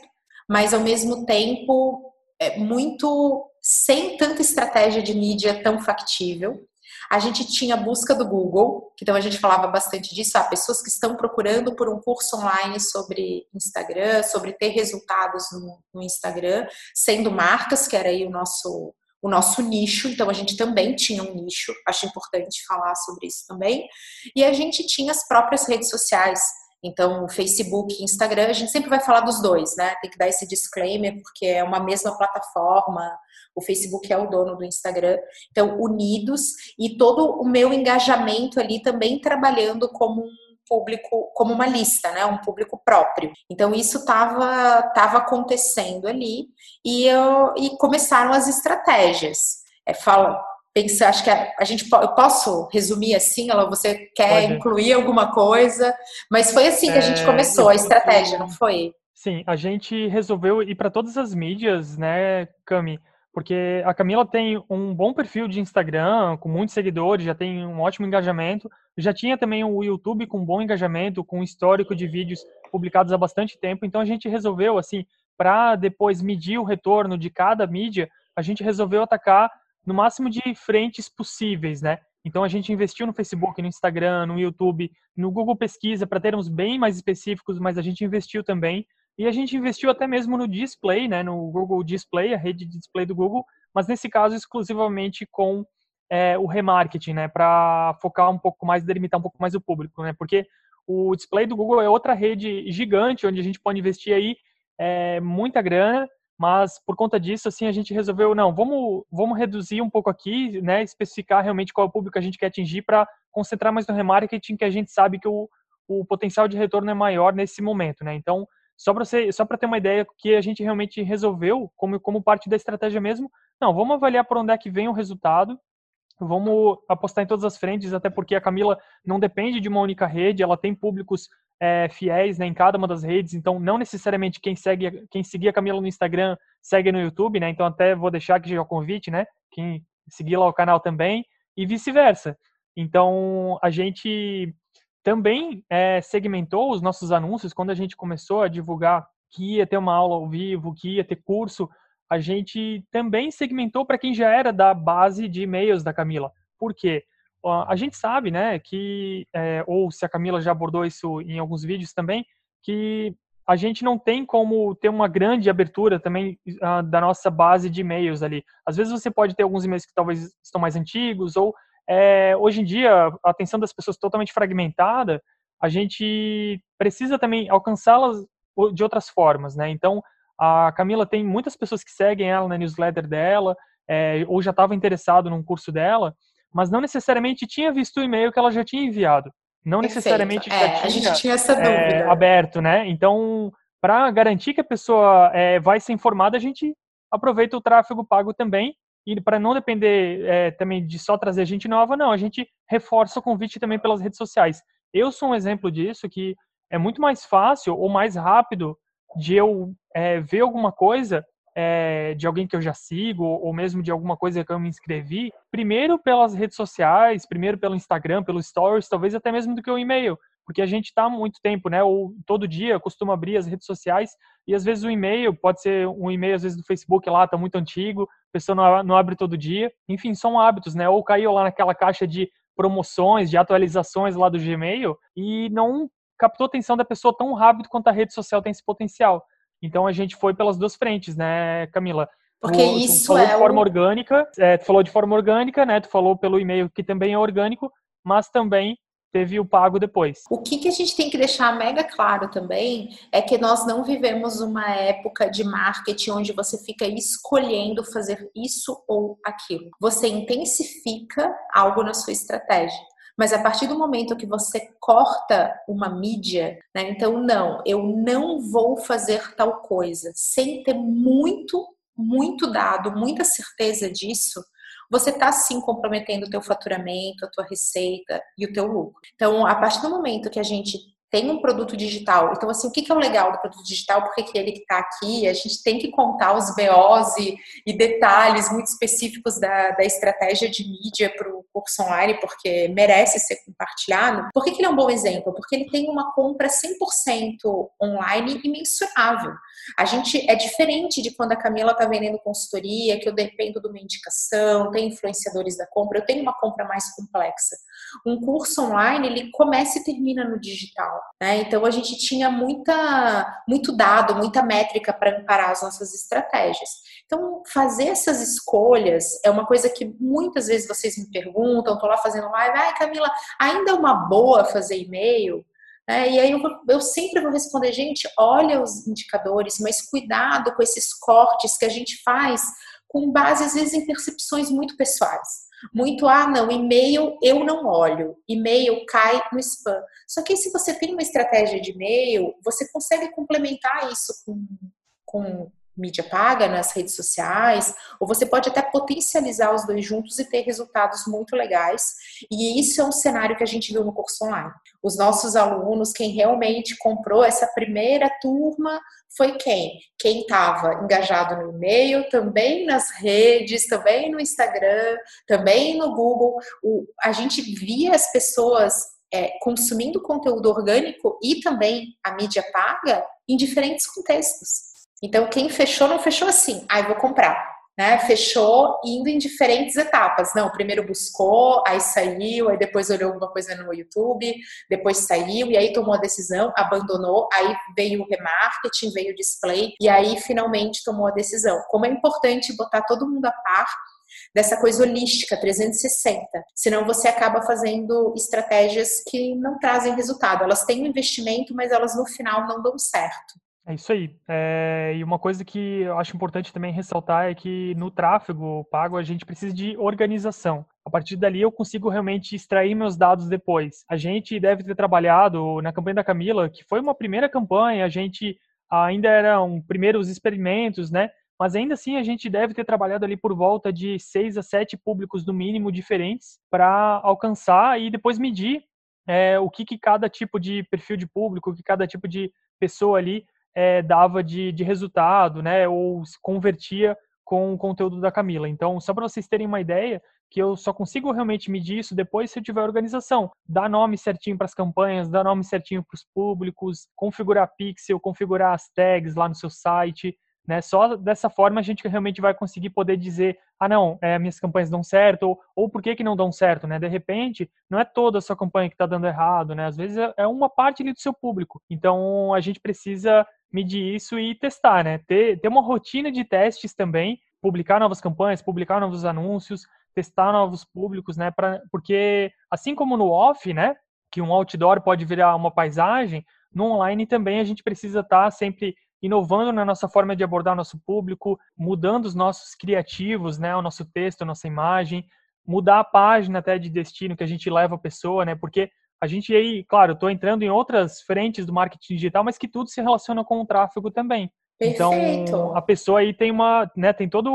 mas ao mesmo tempo é muito sem tanta estratégia de mídia tão factível. A gente tinha busca do Google, então a gente falava bastante disso, ah, pessoas que estão procurando por um curso online sobre Instagram, sobre ter resultados no, no Instagram, sendo marcas, que era aí o nosso o nosso nicho, então a gente também tinha um nicho, acho importante falar sobre isso também. E a gente tinha as próprias redes sociais, então, Facebook, Instagram, a gente sempre vai falar dos dois, né? Tem que dar esse disclaimer, porque é uma mesma plataforma, o Facebook é o dono do Instagram. Então, unidos e todo o meu engajamento ali também trabalhando como um público, como uma lista, né? Um público próprio. Então, isso estava tava acontecendo ali e, eu, e começaram as estratégias. É, fala, pensar, acho que a, a, gente eu posso resumir assim, ela você quer Pode. incluir alguma coisa, mas foi assim que a gente é, começou a estratégia, não foi? Sim, a gente resolveu ir para todas as mídias, né, Cami? Porque a Camila tem um bom perfil de Instagram, com muitos seguidores, já tem um ótimo engajamento. Já tinha também o YouTube com bom engajamento, com histórico de vídeos publicados há bastante tempo. Então a gente resolveu, assim, para depois medir o retorno de cada mídia, a gente resolveu atacar no máximo de frentes possíveis, né? Então a gente investiu no Facebook, no Instagram, no YouTube, no Google Pesquisa para termos bem mais específicos, mas a gente investiu também e a gente investiu até mesmo no display, né? No Google Display, a rede de display do Google, mas nesse caso exclusivamente com é, o remarketing, né? Para focar um pouco mais, delimitar um pouco mais o público, né? Porque o display do Google é outra rede gigante onde a gente pode investir aí é, muita grana mas por conta disso, assim, a gente resolveu, não, vamos, vamos reduzir um pouco aqui, né, especificar realmente qual é o público que a gente quer atingir para concentrar mais no remarketing, que a gente sabe que o, o potencial de retorno é maior nesse momento, né? Então, só para você, só para ter uma ideia que a gente realmente resolveu como como parte da estratégia mesmo, não, vamos avaliar por onde é que vem o resultado. Vamos apostar em todas as frentes, até porque a Camila não depende de uma única rede, ela tem públicos é, fiéis né, em cada uma das redes, então não necessariamente quem segue, quem seguir a Camila no Instagram segue no YouTube, né? Então até vou deixar aqui o convite, né? Quem seguir lá o canal também e vice-versa. Então a gente também é, segmentou os nossos anúncios quando a gente começou a divulgar que ia ter uma aula ao vivo, que ia ter curso. A gente também segmentou para quem já era da base de e-mails da Camila. Por quê? A gente sabe, né, que, é, ou se a Camila já abordou isso em alguns vídeos também, que a gente não tem como ter uma grande abertura também uh, da nossa base de e-mails ali. Às vezes você pode ter alguns e-mails que talvez estão mais antigos, ou é, hoje em dia a atenção das pessoas totalmente fragmentada, a gente precisa também alcançá-las de outras formas, né? Então, a Camila tem muitas pessoas que seguem ela na newsletter dela, é, ou já estava interessado num curso dela, mas não necessariamente tinha visto o e-mail que ela já tinha enviado. Não Perfeito. necessariamente é, tinha, a gente tinha essa dúvida. É, aberto, né? Então, para garantir que a pessoa é, vai ser informada, a gente aproveita o tráfego pago também. E para não depender é, também de só trazer gente nova, não, a gente reforça o convite também pelas redes sociais. Eu sou um exemplo disso, que é muito mais fácil ou mais rápido de eu é, ver alguma coisa é, de alguém que eu já sigo, ou mesmo de alguma coisa que eu me inscrevi, primeiro pelas redes sociais, primeiro pelo Instagram, pelos stories, talvez até mesmo do que o e-mail, porque a gente está há muito tempo, né? Ou todo dia costuma abrir as redes sociais e às vezes o e-mail pode ser um e-mail às vezes do Facebook lá, tá muito antigo, a pessoa não, não abre todo dia. Enfim, são hábitos, né? Ou caiu lá naquela caixa de promoções, de atualizações lá do Gmail e não captou a atenção da pessoa tão rápido quanto a rede social tem esse potencial. Então a gente foi pelas duas frentes, né, Camila? Porque tu, isso tu falou é de forma orgânica, é, tu falou de forma orgânica, né? Tu falou pelo e-mail que também é orgânico, mas também teve o pago depois. O que, que a gente tem que deixar mega claro também é que nós não vivemos uma época de marketing onde você fica escolhendo fazer isso ou aquilo. Você intensifica algo na sua estratégia. Mas a partir do momento que você corta uma mídia, né, então não, eu não vou fazer tal coisa, sem ter muito, muito dado, muita certeza disso, você está sim comprometendo o teu faturamento, a tua receita e o teu lucro. Então, a partir do momento que a gente tem um produto digital. Então, assim, o que, é o legal do produto digital? Por que, ele está aqui? A gente tem que contar os BOs e, e detalhes muito específicos da, da estratégia de mídia para o curso online, porque merece ser compartilhado. Por que, que ele é um bom exemplo? Porque ele tem uma compra 100% online e mensurável. A gente é diferente de quando a Camila está vendendo consultoria, que eu dependo de uma indicação, tem influenciadores da compra, eu tenho uma compra mais complexa. Um curso online, ele começa e termina no digital. Né? Então a gente tinha muita, muito dado, muita métrica para amparar as nossas estratégias. Então, fazer essas escolhas é uma coisa que muitas vezes vocês me perguntam, estou lá fazendo live, ai Camila, ainda é uma boa fazer e-mail? É, e aí eu, eu, sempre vou responder, gente, olha os indicadores, mas cuidado com esses cortes que a gente faz com base, às vezes, em percepções muito pessoais. Muito, ah, não, e-mail eu não olho, e-mail cai no spam. Só que se você tem uma estratégia de e-mail, você consegue complementar isso com, com mídia paga nas redes sociais, ou você pode até potencializar os dois juntos e ter resultados muito legais. E isso é um cenário que a gente viu no curso online. Os nossos alunos, quem realmente comprou essa primeira turma foi quem? Quem estava engajado no e-mail, também nas redes, também no Instagram, também no Google. O, a gente via as pessoas é, consumindo conteúdo orgânico e também a mídia paga em diferentes contextos. Então, quem fechou, não fechou assim, aí ah, vou comprar. Né? Fechou indo em diferentes etapas. Não, primeiro buscou, aí saiu, aí depois olhou alguma coisa no YouTube, depois saiu, e aí tomou a decisão, abandonou, aí veio o remarketing, veio o display, e aí finalmente tomou a decisão. Como é importante botar todo mundo a par dessa coisa holística 360. Senão você acaba fazendo estratégias que não trazem resultado. Elas têm um investimento, mas elas no final não dão certo. É isso aí. É, e uma coisa que eu acho importante também ressaltar é que no tráfego pago a gente precisa de organização. A partir dali eu consigo realmente extrair meus dados depois. A gente deve ter trabalhado na campanha da Camila, que foi uma primeira campanha, a gente ainda eram primeiros experimentos, né? Mas ainda assim a gente deve ter trabalhado ali por volta de seis a sete públicos no mínimo diferentes para alcançar e depois medir é, o que, que cada tipo de perfil de público, o que cada tipo de pessoa ali é, dava de, de resultado, né? Ou se convertia com o conteúdo da Camila. Então, só para vocês terem uma ideia, que eu só consigo realmente medir isso depois se eu tiver organização. Dar nome certinho para as campanhas, dar nome certinho para os públicos, configurar pixel, configurar as tags lá no seu site, né? Só dessa forma a gente realmente vai conseguir poder dizer, ah não, é, minhas campanhas dão certo, ou, ou por que, que não dão certo, né? De repente, não é toda a sua campanha que está dando errado, né? Às vezes é, é uma parte ali do seu público. Então a gente precisa medir isso e testar, né? Ter, ter uma rotina de testes também, publicar novas campanhas, publicar novos anúncios, testar novos públicos, né? Pra, porque assim como no off, né? Que um outdoor pode virar uma paisagem, no online também a gente precisa estar tá sempre inovando na nossa forma de abordar o nosso público, mudando os nossos criativos, né, o nosso texto, a nossa imagem, mudar a página até de destino que a gente leva a pessoa, né, porque a gente aí, claro, estou entrando em outras frentes do marketing digital, mas que tudo se relaciona com o tráfego também. Então, Perfeito. Então, a pessoa aí tem uma, né, tem toda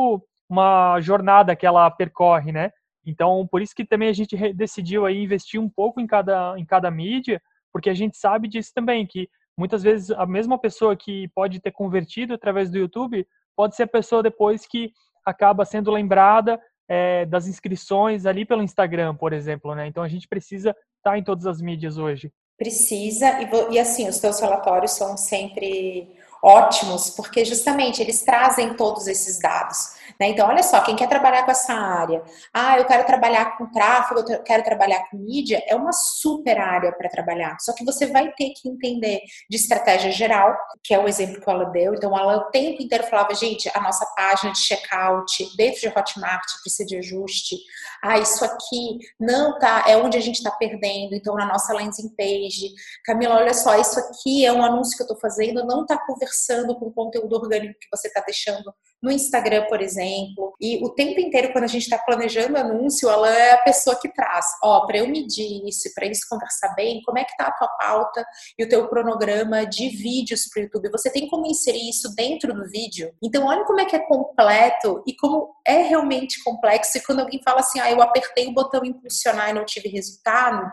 uma jornada que ela percorre, né? Então, por isso que também a gente decidiu aí investir um pouco em cada, em cada mídia, porque a gente sabe disso também, que muitas vezes a mesma pessoa que pode ter convertido através do YouTube pode ser a pessoa depois que acaba sendo lembrada é, das inscrições ali pelo Instagram, por exemplo, né? Então a gente precisa estar tá em todas as mídias hoje. Precisa, e, e assim, os teus relatórios são sempre ótimos, porque justamente eles trazem todos esses dados. Né? Então, olha só, quem quer trabalhar com essa área, ah, eu quero trabalhar com tráfego, eu quero trabalhar com mídia, é uma super área para trabalhar. Só que você vai ter que entender de estratégia geral, que é o exemplo que ela deu. Então, ela o tempo inteiro falava, gente, a nossa página de checkout dentro de Hotmart precisa de ajuste. Ah, isso aqui não tá, é onde a gente está perdendo. Então, na nossa landing page, Camila, olha só, isso aqui é um anúncio que eu estou fazendo, não está conversando conversando com o conteúdo orgânico que você está deixando no Instagram, por exemplo. E o tempo inteiro, quando a gente está planejando anúncio, ela é a pessoa que traz. Ó, para eu medir isso, para isso conversar bem, como é que tá a tua pauta e o teu cronograma de vídeos para o YouTube? Você tem como inserir isso dentro do vídeo? Então, olha como é que é completo e como é realmente complexo. E quando alguém fala assim, ah, eu apertei o botão impulsionar e não tive resultado,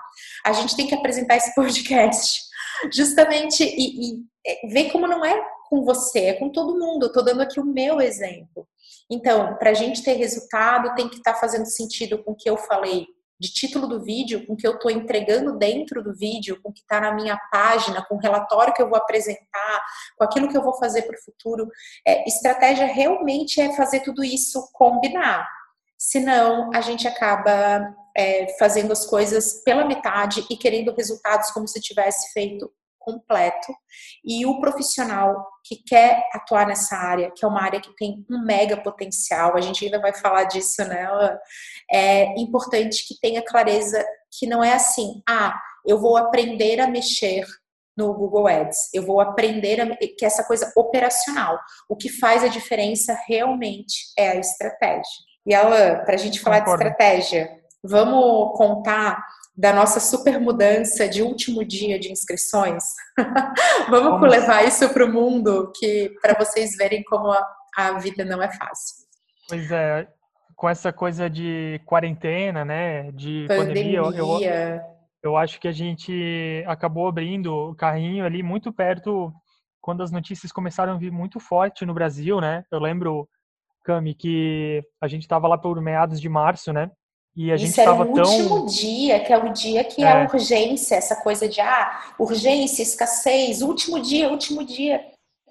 a gente tem que apresentar esse podcast justamente, e, e é, ver como não é com você, é com todo mundo. Tô dando aqui o meu exemplo. Então, para a gente ter resultado, tem que estar tá fazendo sentido com o que eu falei de título do vídeo, com o que eu estou entregando dentro do vídeo, com o que está na minha página, com o relatório que eu vou apresentar, com aquilo que eu vou fazer para o futuro. É, estratégia realmente é fazer tudo isso combinar. Senão, a gente acaba é, fazendo as coisas pela metade e querendo resultados como se tivesse feito completo e o profissional que quer atuar nessa área, que é uma área que tem um mega potencial, a gente ainda vai falar disso, né? É importante que tenha clareza que não é assim, ah, eu vou aprender a mexer no Google Ads, eu vou aprender a, que essa coisa operacional. O que faz a diferença realmente é a estratégia. E Alan, para a gente falar Concordo. de estratégia, vamos contar da nossa super mudança de último dia de inscrições. Vamos, Vamos, levar isso para o mundo, que para vocês verem como a, a, vida não é fácil. Pois é, com essa coisa de quarentena, né, de pandemia, pandemia eu, eu acho que a gente acabou abrindo o carrinho ali muito perto quando as notícias começaram a vir muito forte no Brasil, né? Eu lembro, Cami, que a gente estava lá por meados de março, né? E a Isso gente era o último dia, que é o dia que é. é urgência, essa coisa de ah, urgência, escassez, último dia, último dia.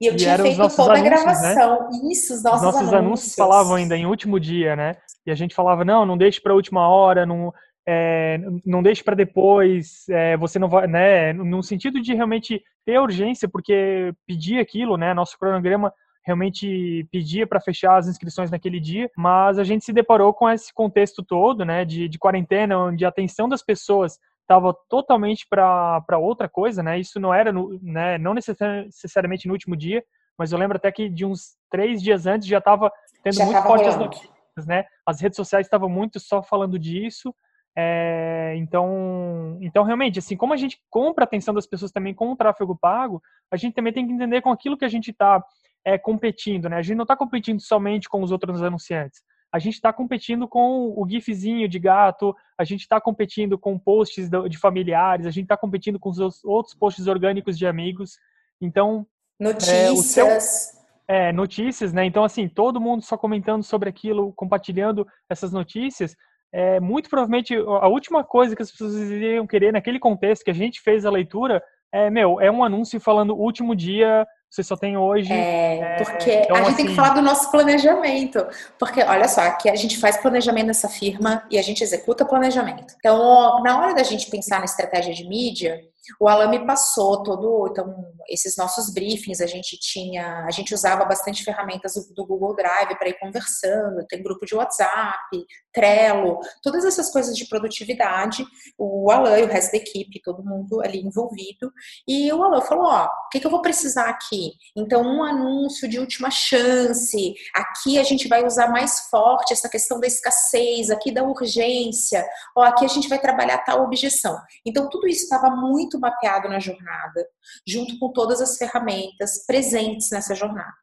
E eu e tinha feito toda a né? gravação. Né? Isso, os nossos, os nossos anúncios. anúncios. falavam ainda em último dia, né? E a gente falava, não, não deixe para a última hora, não, é, não deixe para depois, é, você não vai, né? No sentido de realmente ter urgência, porque pedir aquilo, né? Nosso cronograma realmente pedia para fechar as inscrições naquele dia, mas a gente se deparou com esse contexto todo, né, de, de quarentena, onde a atenção das pessoas estava totalmente para outra coisa, né? Isso não era, no, né, não necessariamente no último dia, mas eu lembro até que de uns três dias antes já estava tendo já muito forte as notícias, né? As redes sociais estavam muito só falando disso. É, então, então realmente, assim, como a gente compra a atenção das pessoas também com o tráfego pago, a gente também tem que entender com aquilo que a gente está é, competindo, né? A gente não está competindo somente com os outros anunciantes. A gente está competindo com o gifzinho de gato, a gente está competindo com posts de familiares, a gente está competindo com os outros posts orgânicos de amigos. Então, notícias. É, seu, é, notícias, né? Então, assim, todo mundo só comentando sobre aquilo, compartilhando essas notícias. É, muito provavelmente a última coisa que as pessoas iriam querer naquele contexto que a gente fez a leitura é, meu, é um anúncio falando último dia você só tem hoje. É, é porque então, a gente assim... tem que assim falar do nosso planejamento. Porque, olha só, aqui a gente faz planejamento nessa firma e a gente executa planejamento. Então, na hora da gente pensar na estratégia de mídia, o Alan me passou todo, então, esses nossos briefings, a gente tinha, a gente usava bastante ferramentas do Google Drive para ir conversando, tem grupo de WhatsApp, Trello, todas essas coisas de produtividade, o Alan e o resto da equipe, todo mundo ali envolvido, e o Alan falou, ó, o que, que eu vou precisar aqui? Então, um anúncio de última chance, aqui a gente vai usar mais forte essa questão da escassez, aqui da urgência, ó, aqui a gente vai trabalhar tal objeção. Então, tudo isso estava muito mapeado na jornada, junto com todas as ferramentas presentes nessa jornada.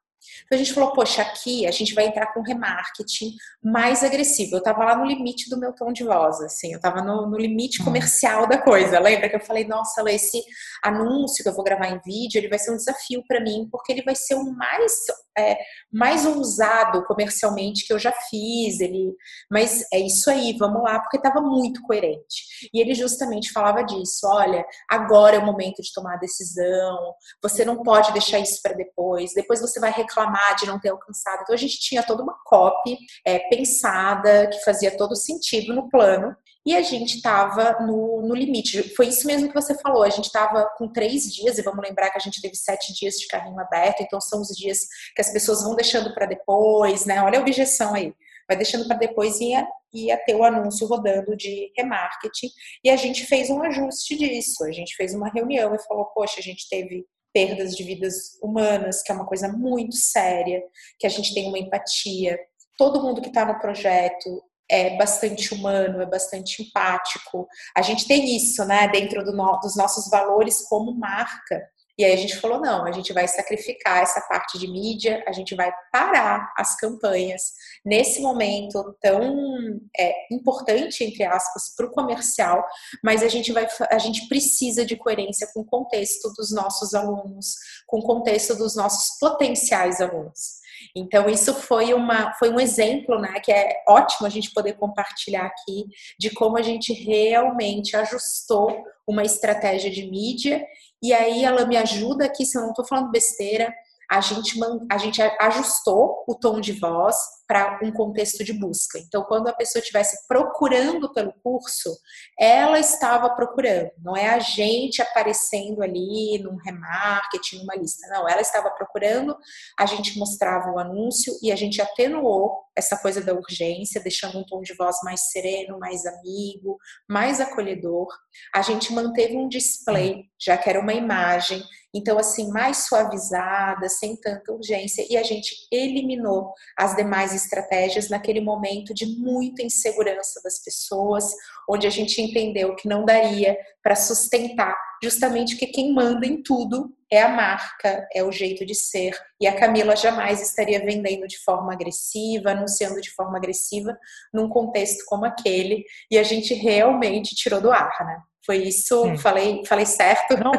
Então a gente falou, poxa, aqui a gente vai entrar com remarketing mais agressivo. Eu estava lá no limite do meu tom de voz, assim, eu estava no, no, limite hum. comercial da coisa. Lembra que eu falei, nossa, esse anúncio que eu vou gravar em vídeo, ele vai ser um desafio para mim, porque ele vai ser o mais é, mais ousado comercialmente que eu já fiz. Ele, mas é isso aí, vamos lá, porque estava muito coerente. E ele justamente falava disso: olha, agora é o momento de tomar a decisão, você não pode deixar isso para depois, depois você vai reclamar de não ter alcançado. Então a gente tinha toda uma copy é, pensada que fazia todo sentido no plano e a gente estava no, no, limite. Foi isso mesmo que você falou. A gente estava com três dias, e vamos lembrar que a gente teve sete dias de carrinho aberto, então são os dias que as pessoas vão deixando para depois, né? Olha a objeção aí. Vai deixando para depois e ia, ia ter o anúncio rodando de remarketing. E a gente fez um ajuste disso. A gente fez uma reunião e falou: poxa, a gente teve perdas de vidas humanas, que é uma coisa muito séria, que a gente tem uma empatia. Todo mundo que está no projeto é bastante humano, é bastante empático. A gente tem isso, né, dentro do no, dos nossos valores como marca. E aí a gente falou: não, a gente vai sacrificar essa parte de mídia, a gente vai parar as campanhas nesse momento tão é, importante, entre aspas, para o comercial, mas a gente, vai, a gente precisa de coerência com o contexto dos nossos alunos, com o contexto dos nossos potenciais alunos. Então, isso foi, uma, foi um exemplo, né, que é ótimo a gente poder compartilhar aqui, de como a gente realmente ajustou uma estratégia de mídia. E aí ela me ajuda aqui, se eu não estou falando besteira, a gente, a gente ajustou o tom de voz para um contexto de busca. Então, quando a pessoa estivesse procurando pelo curso, ela estava procurando, não é a gente aparecendo ali num remarketing, numa lista. Não, ela estava procurando, a gente mostrava o anúncio e a gente atenuou essa coisa da urgência, deixando um tom de voz mais sereno, mais amigo, mais acolhedor. A gente manteve um display, já que era uma imagem, então, assim, mais suavizada, sem tanta urgência, e a gente eliminou as demais estratégias naquele momento de muita insegurança das pessoas, onde a gente entendeu que não daria para sustentar, justamente porque quem manda em tudo é a marca, é o jeito de ser, e a Camila jamais estaria vendendo de forma agressiva, anunciando de forma agressiva num contexto como aquele, e a gente realmente tirou do ar, né? Foi isso? Falei, falei certo? Não,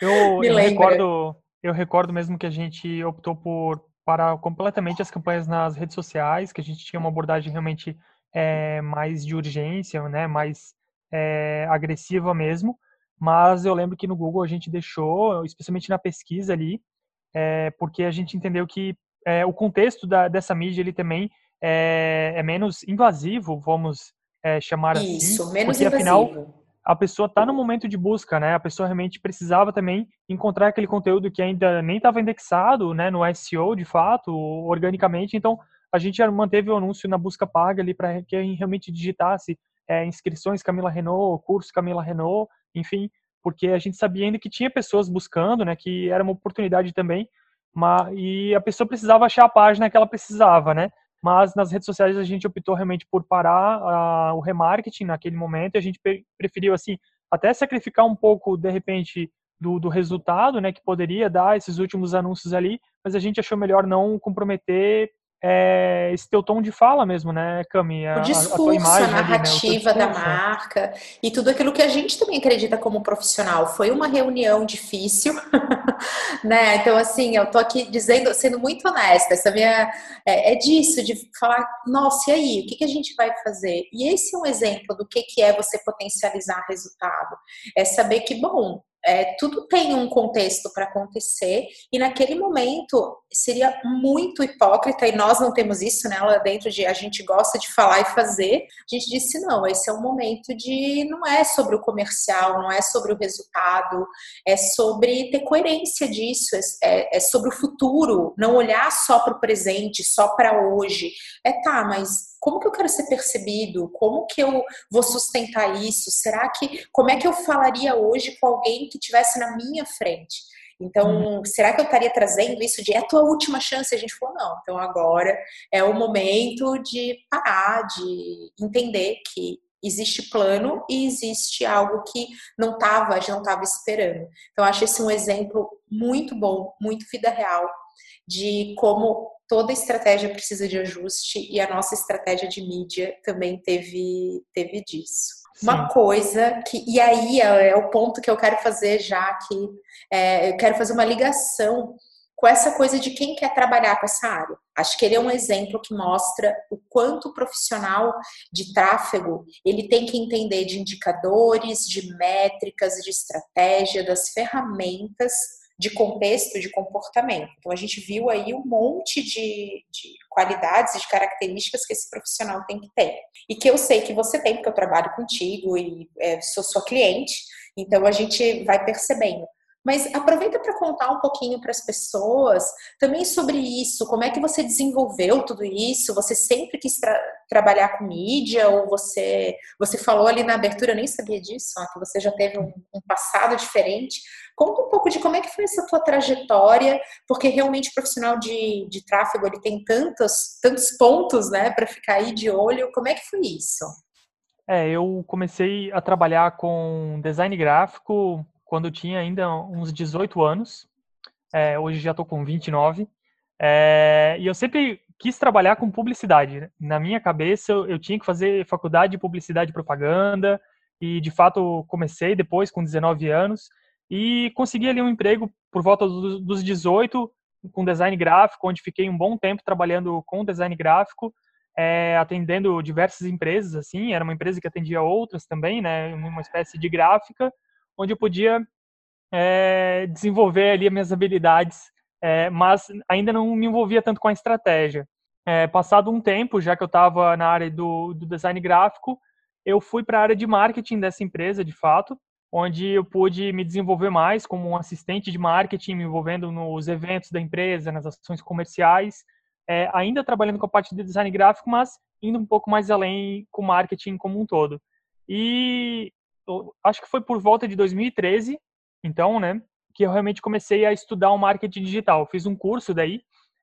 eu, eu recordo, eu recordo mesmo que a gente optou por parar completamente as campanhas nas redes sociais, que a gente tinha uma abordagem realmente é, mais de urgência, né, mais é, agressiva mesmo. Mas eu lembro que no Google a gente deixou, especialmente na pesquisa ali, é, porque a gente entendeu que o contexto da, dessa mídia ele também é, menos invasivo, vamos chamar Isso, assim. Isso, menos porque, invasivo. Afinal, a pessoa está no momento de busca, né? A pessoa realmente precisava também encontrar aquele conteúdo que ainda nem estava indexado, né, no SEO de fato, organicamente. Então, a gente manteve o anúncio na busca paga ali para que realmente digitasse é, inscrições Camila Renault, curso Camila Renault, enfim, porque a gente sabia ainda que tinha pessoas buscando, né, que era uma oportunidade também, mas, e a pessoa precisava achar a página que ela precisava, né? Mas nas redes sociais a gente optou realmente por parar uh, o remarketing naquele momento e a gente preferiu, assim, até sacrificar um pouco, de repente, do, do, resultado, né, que poderia dar esses últimos anúncios ali, mas a gente achou melhor não comprometer é, esse teu tom de fala mesmo, né, Cami? A, o discurso, a, imagem, a narrativa ali, né, da marca e tudo aquilo que a gente também acredita como profissional. Foi uma reunião difícil, né? Então, assim, eu tô aqui dizendo, sendo muito honesta, essa minha é, é disso, de falar, nossa, e aí, o que, que a gente vai fazer? E esse é um exemplo do que, que é você potencializar resultado. É saber que, bom, é, tudo tem um contexto para acontecer e naquele momento seria muito hipócrita e nós não temos isso, né? Lá dentro de a gente gosta de falar e fazer. A gente disse não, esse é um momento de não é sobre o comercial, não é sobre o resultado, é sobre ter coerência disso, é, é sobre o futuro, não olhar só para o presente, só para hoje. É tá, mas como que eu quero ser percebido? Como que eu vou sustentar isso? Será que como é que eu falaria hoje com alguém que estivesse na minha frente? Então, uhum. será que eu estaria trazendo isso de é a tua última chance? A gente falou, não. Então, agora é o momento de parar, de entender que existe plano e existe algo que não estava, a gente não estava esperando. Então, acho esse um exemplo muito bom, muito vida real, de como toda estratégia precisa de ajuste e a nossa estratégia de mídia também teve, teve disso. Sim. Uma coisa que, e aí é, é o ponto que eu quero fazer já que é, eu quero fazer uma ligação com essa coisa de quem quer trabalhar com essa área. Acho que ele é um exemplo que mostra o quanto o profissional de tráfego ele tem que entender de indicadores, de métricas, de estratégia, das ferramentas de contexto, de comportamento. Então, a gente viu aí um monte de, de qualidades e de características que esse profissional tem que ter. E que eu sei que você tem, porque eu trabalho contigo e é, sou sua cliente, então a gente vai percebendo. Mas aproveita para contar um pouquinho para as pessoas também sobre isso, como é que você desenvolveu tudo isso? Você sempre quis tra trabalhar com mídia ou você você falou ali na abertura, eu nem sabia disso, ó, que você já teve um, um, passado diferente. Conta um pouco de como é que foi essa tua trajetória, porque realmente o profissional de, de tráfego ele tem tantos tantos pontos, né, para ficar aí de olho. Como é que foi isso? É, eu comecei a trabalhar com design gráfico quando eu tinha ainda uns 18 anos. É, hoje já estou com 29. É, e eu sempre quis trabalhar com publicidade. Né? Na minha cabeça, eu, eu, tinha que fazer faculdade de publicidade e propaganda. E, de fato, comecei depois, com 19 anos. E consegui ali um emprego por volta dos, dos 18, com design gráfico, onde fiquei um bom tempo trabalhando com design gráfico é, atendendo diversas empresas, assim, era uma empresa que atendia outras também, né, uma espécie de gráfica, onde eu podia é, desenvolver ali as minhas habilidades, é, mas ainda não me envolvia tanto com a estratégia. passado um tempo, já que eu estava na área do, do design gráfico, eu fui para a área de marketing dessa empresa, de fato, onde eu pude me desenvolver mais como um assistente de marketing, me envolvendo nos eventos da empresa, nas ações comerciais, é, ainda trabalhando com a parte de design gráfico, mas indo um pouco mais além com marketing como um todo. E acho que foi por volta de 2013, então, né, que eu realmente comecei a estudar o marketing digital. Fiz um curso daí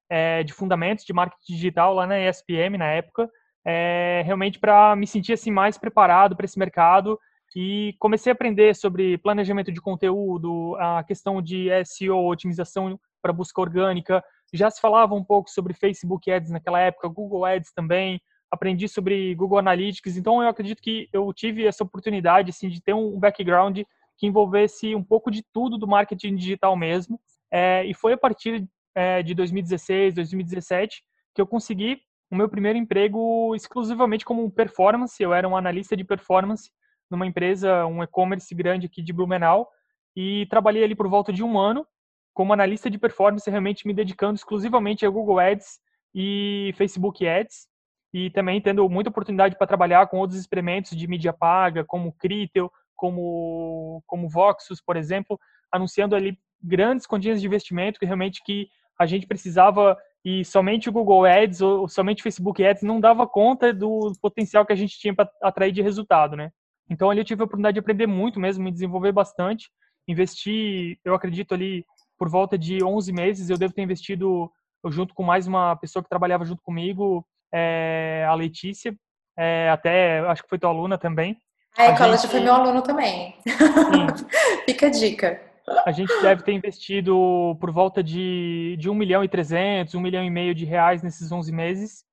é, de fundamentos de marketing digital lá na ESPM na época, é, realmente para me sentir assim mais preparado para esse mercado e comecei a aprender sobre planejamento de conteúdo, a questão de SEO, otimização para busca orgânica, já se falava um pouco sobre Facebook Ads naquela época, Google Ads também, aprendi sobre Google Analytics, então eu acredito que eu tive essa oportunidade assim, de ter um background que envolvesse um pouco de tudo do marketing digital mesmo, é, e foi a partir é, de 2016, 2017 que eu consegui o meu primeiro emprego exclusivamente como performance, eu era um analista de performance numa empresa, um e-commerce grande aqui de Blumenau, e trabalhei ali por volta de um ano, como analista de performance, realmente me dedicando exclusivamente a Google Ads e Facebook Ads, e também tendo muita oportunidade para trabalhar com outros experimentos de mídia paga, como Critel, como, como Voxus, por exemplo, anunciando ali grandes quantias de investimento que realmente que a gente precisava e somente o Google Ads ou somente o Facebook Ads não dava conta do potencial que a gente tinha para atrair de resultado, né? Então ali eu tive a oportunidade de aprender muito mesmo, me desenvolver bastante, investir, eu acredito ali por volta de 11 meses, eu devo ter investido junto com mais uma pessoa que trabalhava junto comigo, é, a Letícia, é, até acho que foi tua aluna também. É, a gente... foi meu aluno também. Fica a dica. A gente deve ter investido por volta de, de 1 milhão e 300, 1 milhão e meio de reais nesses 11 meses.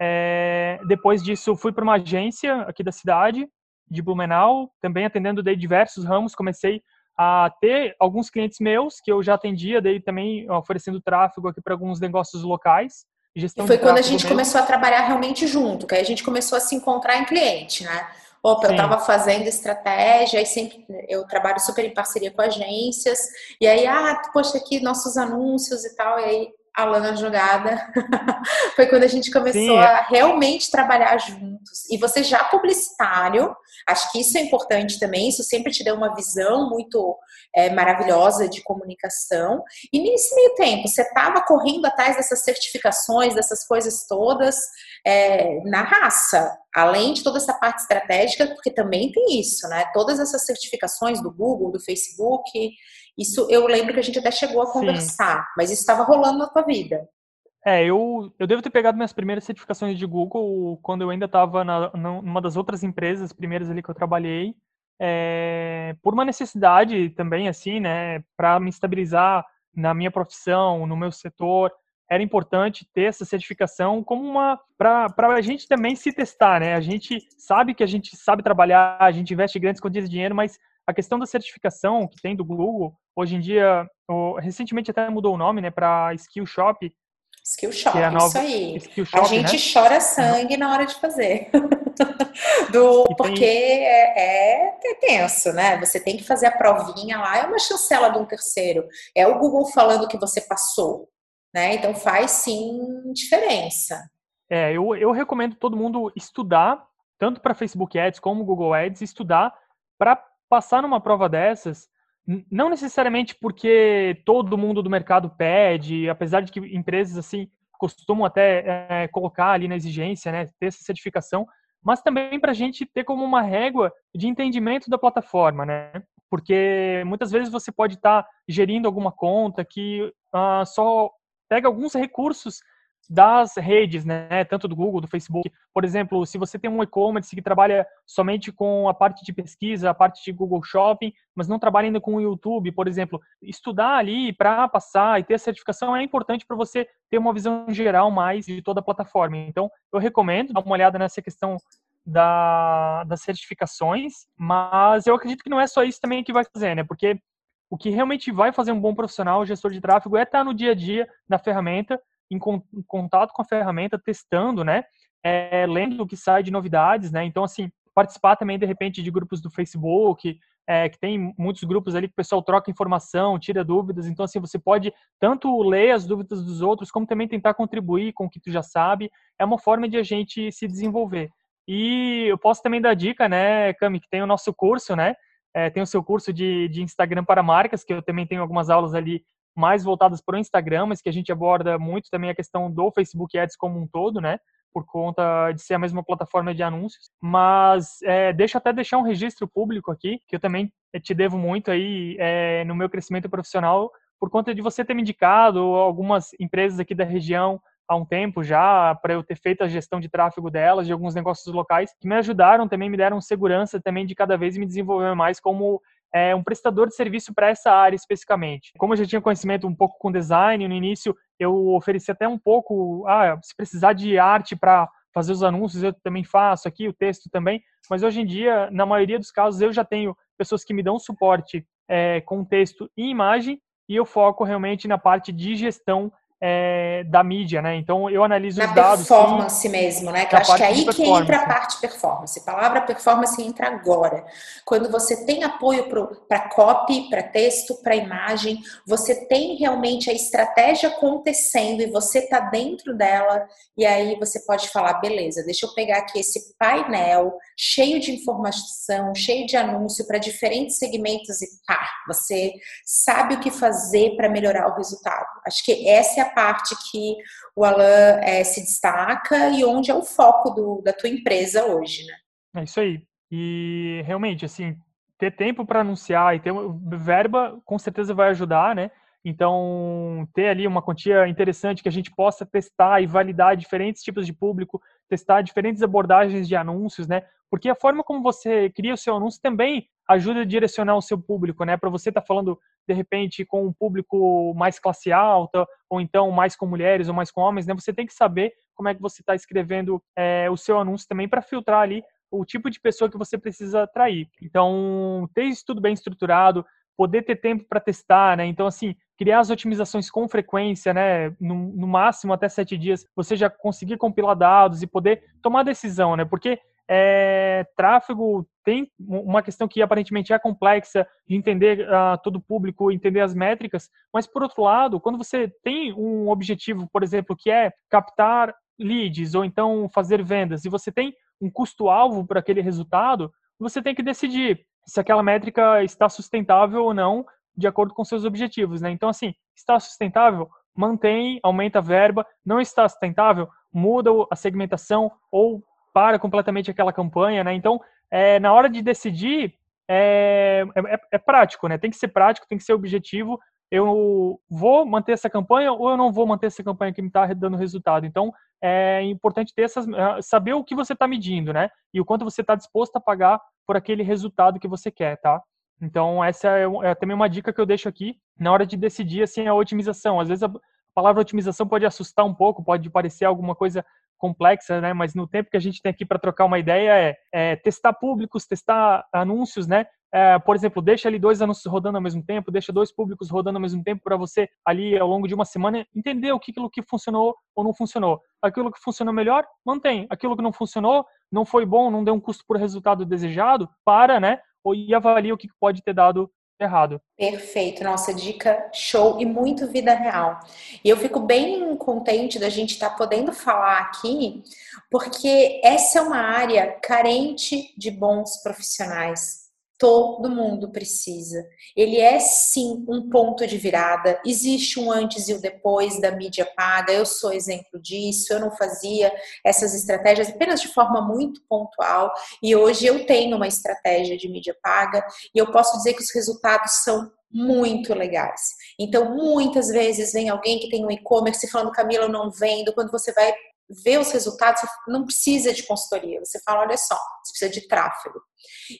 É, depois disso, fui para uma agência aqui da cidade, de Blumenau, também atendendo de diversos ramos. Comecei a ter alguns clientes meus que eu já atendia, daí também oferecendo tráfego aqui para alguns negócios locais. Gestão e foi quando a gente começou a trabalhar realmente junto, que aí a gente começou a se encontrar em cliente, né? Opa, Sim. eu estava fazendo estratégia e sempre eu trabalho super em parceria com agências, e aí, ah, poxa, aqui nossos anúncios e tal, e aí a Lana jogada foi quando a gente começou Sim. a realmente trabalhar juntos. E você já publicitário, acho que isso é importante também, isso sempre te deu uma visão muito é, maravilhosa de comunicação. E nesse meio tempo, você estava correndo atrás dessas certificações, dessas coisas todas é, na raça, além de toda essa parte estratégica, porque também tem isso, né? Todas essas certificações do Google, do Facebook, isso eu lembro que a gente até chegou a conversar, Sim. mas isso estava rolando na tua vida. É, eu, eu devo ter pegado minhas primeiras certificações de Google quando eu ainda estava numa das outras empresas primeiras ali que eu trabalhei, é, por uma necessidade também, assim, né, para me estabilizar na minha profissão, no meu setor, era importante ter essa certificação como uma para a gente também se testar, né? A gente sabe que a gente sabe trabalhar, a gente investe grandes quantias de dinheiro, mas a questão da certificação que tem do Google, hoje em dia, o, recentemente até mudou o nome, né, para Skill Shop. Skill Shop, é nova, isso aí. A gente né? chora sangue na hora de fazer. do, porque tem... é, é, tenso, né? Você tem que fazer a provinha lá, é uma chancela de um terceiro. É o Google falando que você passou, né? Então faz sim diferença. É, eu, eu recomendo todo mundo estudar, tanto para Facebook Ads como Google Ads, estudar para passar numa prova dessas, não necessariamente porque todo mundo do mercado pede, apesar de que empresas assim costumam até é, colocar ali na exigência, né, ter essa certificação, mas também para a gente ter como uma régua de entendimento da plataforma, né? Porque muitas vezes você pode estar tá gerindo alguma conta que uh, só pega alguns recursos das redes, né, tanto do Google, do Facebook. Por exemplo, se você tem um e-commerce que trabalha somente com a parte de pesquisa, a parte de Google Shopping, mas não trabalha ainda com o YouTube, por exemplo, estudar ali para passar e ter a certificação é importante para você ter uma visão geral mais de toda a plataforma. Então, eu recomendo dar uma olhada nessa questão da, das certificações, mas eu acredito que não é só isso também que vai fazer, né? Porque o que realmente vai fazer um bom profissional, gestor de tráfego, é estar no dia a dia da ferramenta em, contato com a ferramenta, testando, né? É, lendo o que sai de novidades, né? Então, assim, participar também, de repente, de grupos do Facebook, é, que tem muitos grupos ali que o pessoal troca informação, tira dúvidas. Então, assim, você pode tanto ler as dúvidas dos outros, como também tentar contribuir com o que tu já sabe. É uma forma de a gente se desenvolver. E eu posso também dar dica, né, Cami, que tem o nosso curso, né? É, tem o seu curso de, de Instagram para marcas, que eu também tenho algumas aulas ali mais voltadas para o Instagram, mas que a gente aborda muito também a questão do Facebook Ads como um todo, né? Por conta de ser a mesma plataforma de anúncios. Mas é, deixa até deixar um registro público aqui, que eu também te devo muito aí é, no meu crescimento profissional, por conta de você ter me indicado algumas empresas aqui da região há um tempo já, para eu ter feito a gestão de tráfego delas, de alguns negócios locais, que me ajudaram também, me deram segurança também de cada vez me desenvolver mais como é, um prestador de serviço para essa área especificamente. Como eu já tinha conhecimento um pouco com design, no início eu ofereci até um pouco, ah, se precisar de arte para fazer os anúncios, eu também faço aqui, o texto também, mas hoje em dia, na maioria dos casos, eu já tenho pessoas que me dão suporte é, com texto e imagem, e eu foco realmente na parte de gestão é, da mídia, né? Então eu analiso Na os dados. performance sim, mesmo, né? Que eu acho que é aí que entra a parte performance. A palavra performance entra agora. Quando você tem apoio para copy, para texto, para imagem, você tem realmente a estratégia acontecendo e você está dentro dela, e aí você pode falar, beleza, deixa eu pegar aqui esse painel cheio de informação, cheio de anúncio para diferentes segmentos e pá, você sabe o que fazer para melhorar o resultado. Acho que essa é a parte que o Alan é, se destaca e onde é o foco do, da tua empresa hoje, né? É isso aí. E realmente, assim, ter tempo para anunciar e ter verba com certeza vai ajudar, né? Então, ter ali uma quantia interessante que a gente possa testar e validar diferentes tipos de público, testar diferentes abordagens de anúncios, né? Porque a forma como você cria o seu anúncio também ajuda a direcionar o seu público, né? Para você estar tá falando de repente com um público mais classe alta ou então mais com mulheres ou mais com homens, né? Você tem que saber como é que você está escrevendo é, o seu anúncio também para filtrar ali o tipo de pessoa que você precisa atrair. Então, ter isso tudo bem estruturado, poder ter tempo para testar, né? Então, assim, criar as otimizações com frequência, né? No, no, máximo até sete dias, você já conseguir compilar dados e poder tomar decisão, né? Porque é, tráfego tem uma questão que aparentemente é complexa de entender uh, todo o público, entender as métricas, mas por outro lado, quando você tem um objetivo, por exemplo, que é captar leads ou então fazer vendas e você tem um custo-alvo para aquele resultado, você tem que decidir se aquela métrica está sustentável ou não de acordo com seus objetivos, né? Então, assim, está sustentável, mantém, aumenta a verba, não está sustentável, muda a segmentação ou para completamente aquela campanha, né? Então, é, na hora de decidir, é, é, é, prático, né? Tem que ser prático, tem que ser objetivo. Eu vou manter essa campanha ou eu não vou manter essa campanha que me está dando resultado. Então, é importante ter essas, ah, saber o que você está medindo, né? E o quanto você está disposto a pagar por aquele resultado que você quer, tá? Então, essa é, é, também uma dica que eu deixo aqui na hora de decidir assim, a otimização. Às vezes a palavra otimização pode assustar um pouco, pode parecer alguma coisa complexa, né? Mas no tempo que a gente tem aqui para trocar uma ideia é, é, testar públicos, testar anúncios, né? É, por exemplo, deixa ali dois anúncios rodando ao mesmo tempo, deixa dois públicos rodando ao mesmo tempo para você ali ao longo de uma semana entender o que aquilo que funcionou ou não funcionou. Aquilo que funcionou melhor, mantém. Aquilo que não funcionou, não foi bom, não deu um custo por resultado desejado, para, né? Ou e avalia o que pode ter dado errado. Perfeito, nossa dica show e muito vida real. E eu fico bem contente da gente estar tá podendo falar aqui, porque essa é uma área carente de bons profissionais todo mundo precisa. Ele é sim um ponto de virada. Existe um antes e o um depois da mídia paga. Eu sou exemplo disso. Eu não fazia essas estratégias apenas de forma muito pontual e hoje eu tenho uma estratégia de mídia paga e eu posso dizer que os resultados são muito legais. Então, muitas vezes vem alguém que tem um e-commerce falando, Camila, eu não vendo. Quando você vai ver os resultados, você não precisa de consultoria. Você fala, olha só, você precisa de tráfego.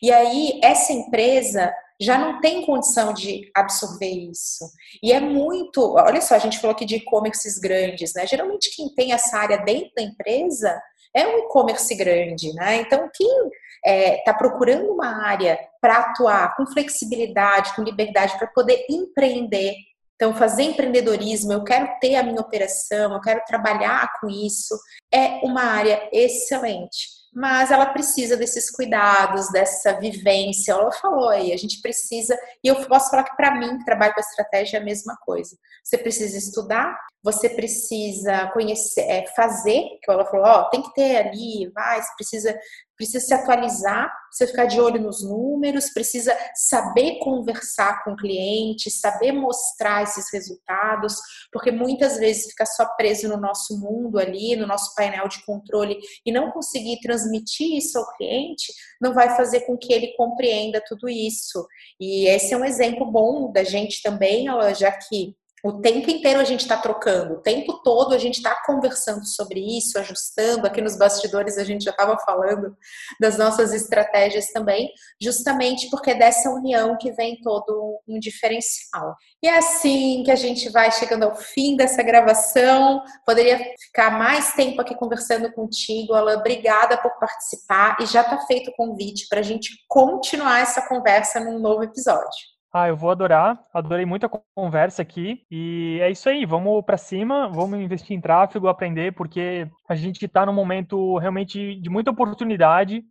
E aí, essa empresa já não tem condição de absorver isso. E é muito. Olha só, a gente falou aqui de e-commerces grandes, né? Geralmente, quem tem essa área dentro da empresa é um e-commerce grande, né? Então, quem está é, tá procurando uma área para atuar com flexibilidade, com liberdade, para poder empreender, então, fazer empreendedorismo, eu quero ter a minha operação, eu quero trabalhar com isso, é uma área excelente mas ela precisa desses cuidados, dessa vivência. Ela falou aí, a gente precisa, e eu posso falar que para mim, que trabalho com estratégia, é a mesma coisa. Você precisa estudar, você precisa conhecer, é, fazer, que ela falou, ó, tem que ter ali, vai, você precisa, precisa se atualizar, precisa ficar de olho nos números, precisa saber conversar com o cliente, saber mostrar esses resultados, porque muitas vezes fica só preso no nosso mundo ali, no nosso painel de controle e não conseguir transmitir isso ao cliente, não vai fazer com que ele compreenda tudo isso. E esse é um exemplo bom da gente também, já que o tempo inteiro a gente está trocando, o tempo todo a gente está conversando sobre isso, ajustando. Aqui nos bastidores a gente já estava falando das nossas estratégias também, justamente porque dessa união que vem todo um diferencial. E é assim que a gente vai chegando ao fim dessa gravação. Poderia ficar mais tempo aqui conversando contigo, Alain. Obrigada por participar e já está feito o convite para a gente continuar essa conversa num novo episódio. Ah, eu vou adorar. Adorei muito a conversa aqui. E é isso aí, vamos para cima, vamos investir em tráfego, aprender, porque a gente está num momento realmente de muita oportunidade.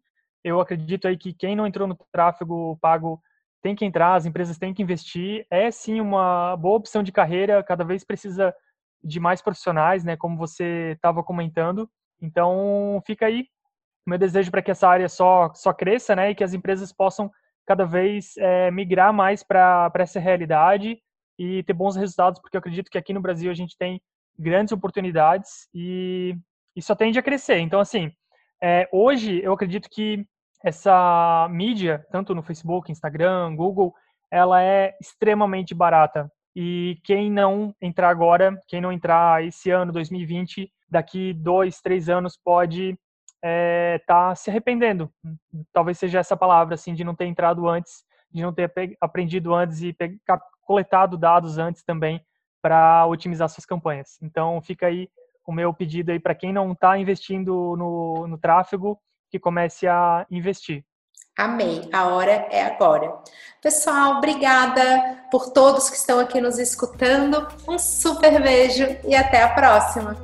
Eu acredito aí que quem não entrou no tráfego pago tem que entrar, as empresas têm que investir. É sim uma boa opção de carreira, cada vez precisa de mais profissionais, né, como você estava comentando. Então, fica aí meu desejo para que essa área só só cresça, né, e que as empresas possam cada vez é, migrar mais para essa realidade e ter bons resultados, porque eu acredito que aqui no Brasil a gente tem grandes oportunidades e, só tende a crescer. Então, assim, é, hoje eu acredito que essa mídia, tanto no Facebook, Instagram, Google, ela é extremamente barata. E quem não entrar agora, quem não entrar esse ano, 2020, daqui dois, três anos, pode é, tá se arrependendo. Talvez seja essa palavra, assim, de não ter entrado antes, de não ter aprendido antes e coletado dados antes também para otimizar suas campanhas. Então, fica aí o meu pedido aí para quem não está investindo no, no tráfego, que comece a investir. Amei, a hora é agora. Pessoal, obrigada por todos que estão aqui nos escutando. Um super beijo e até a próxima.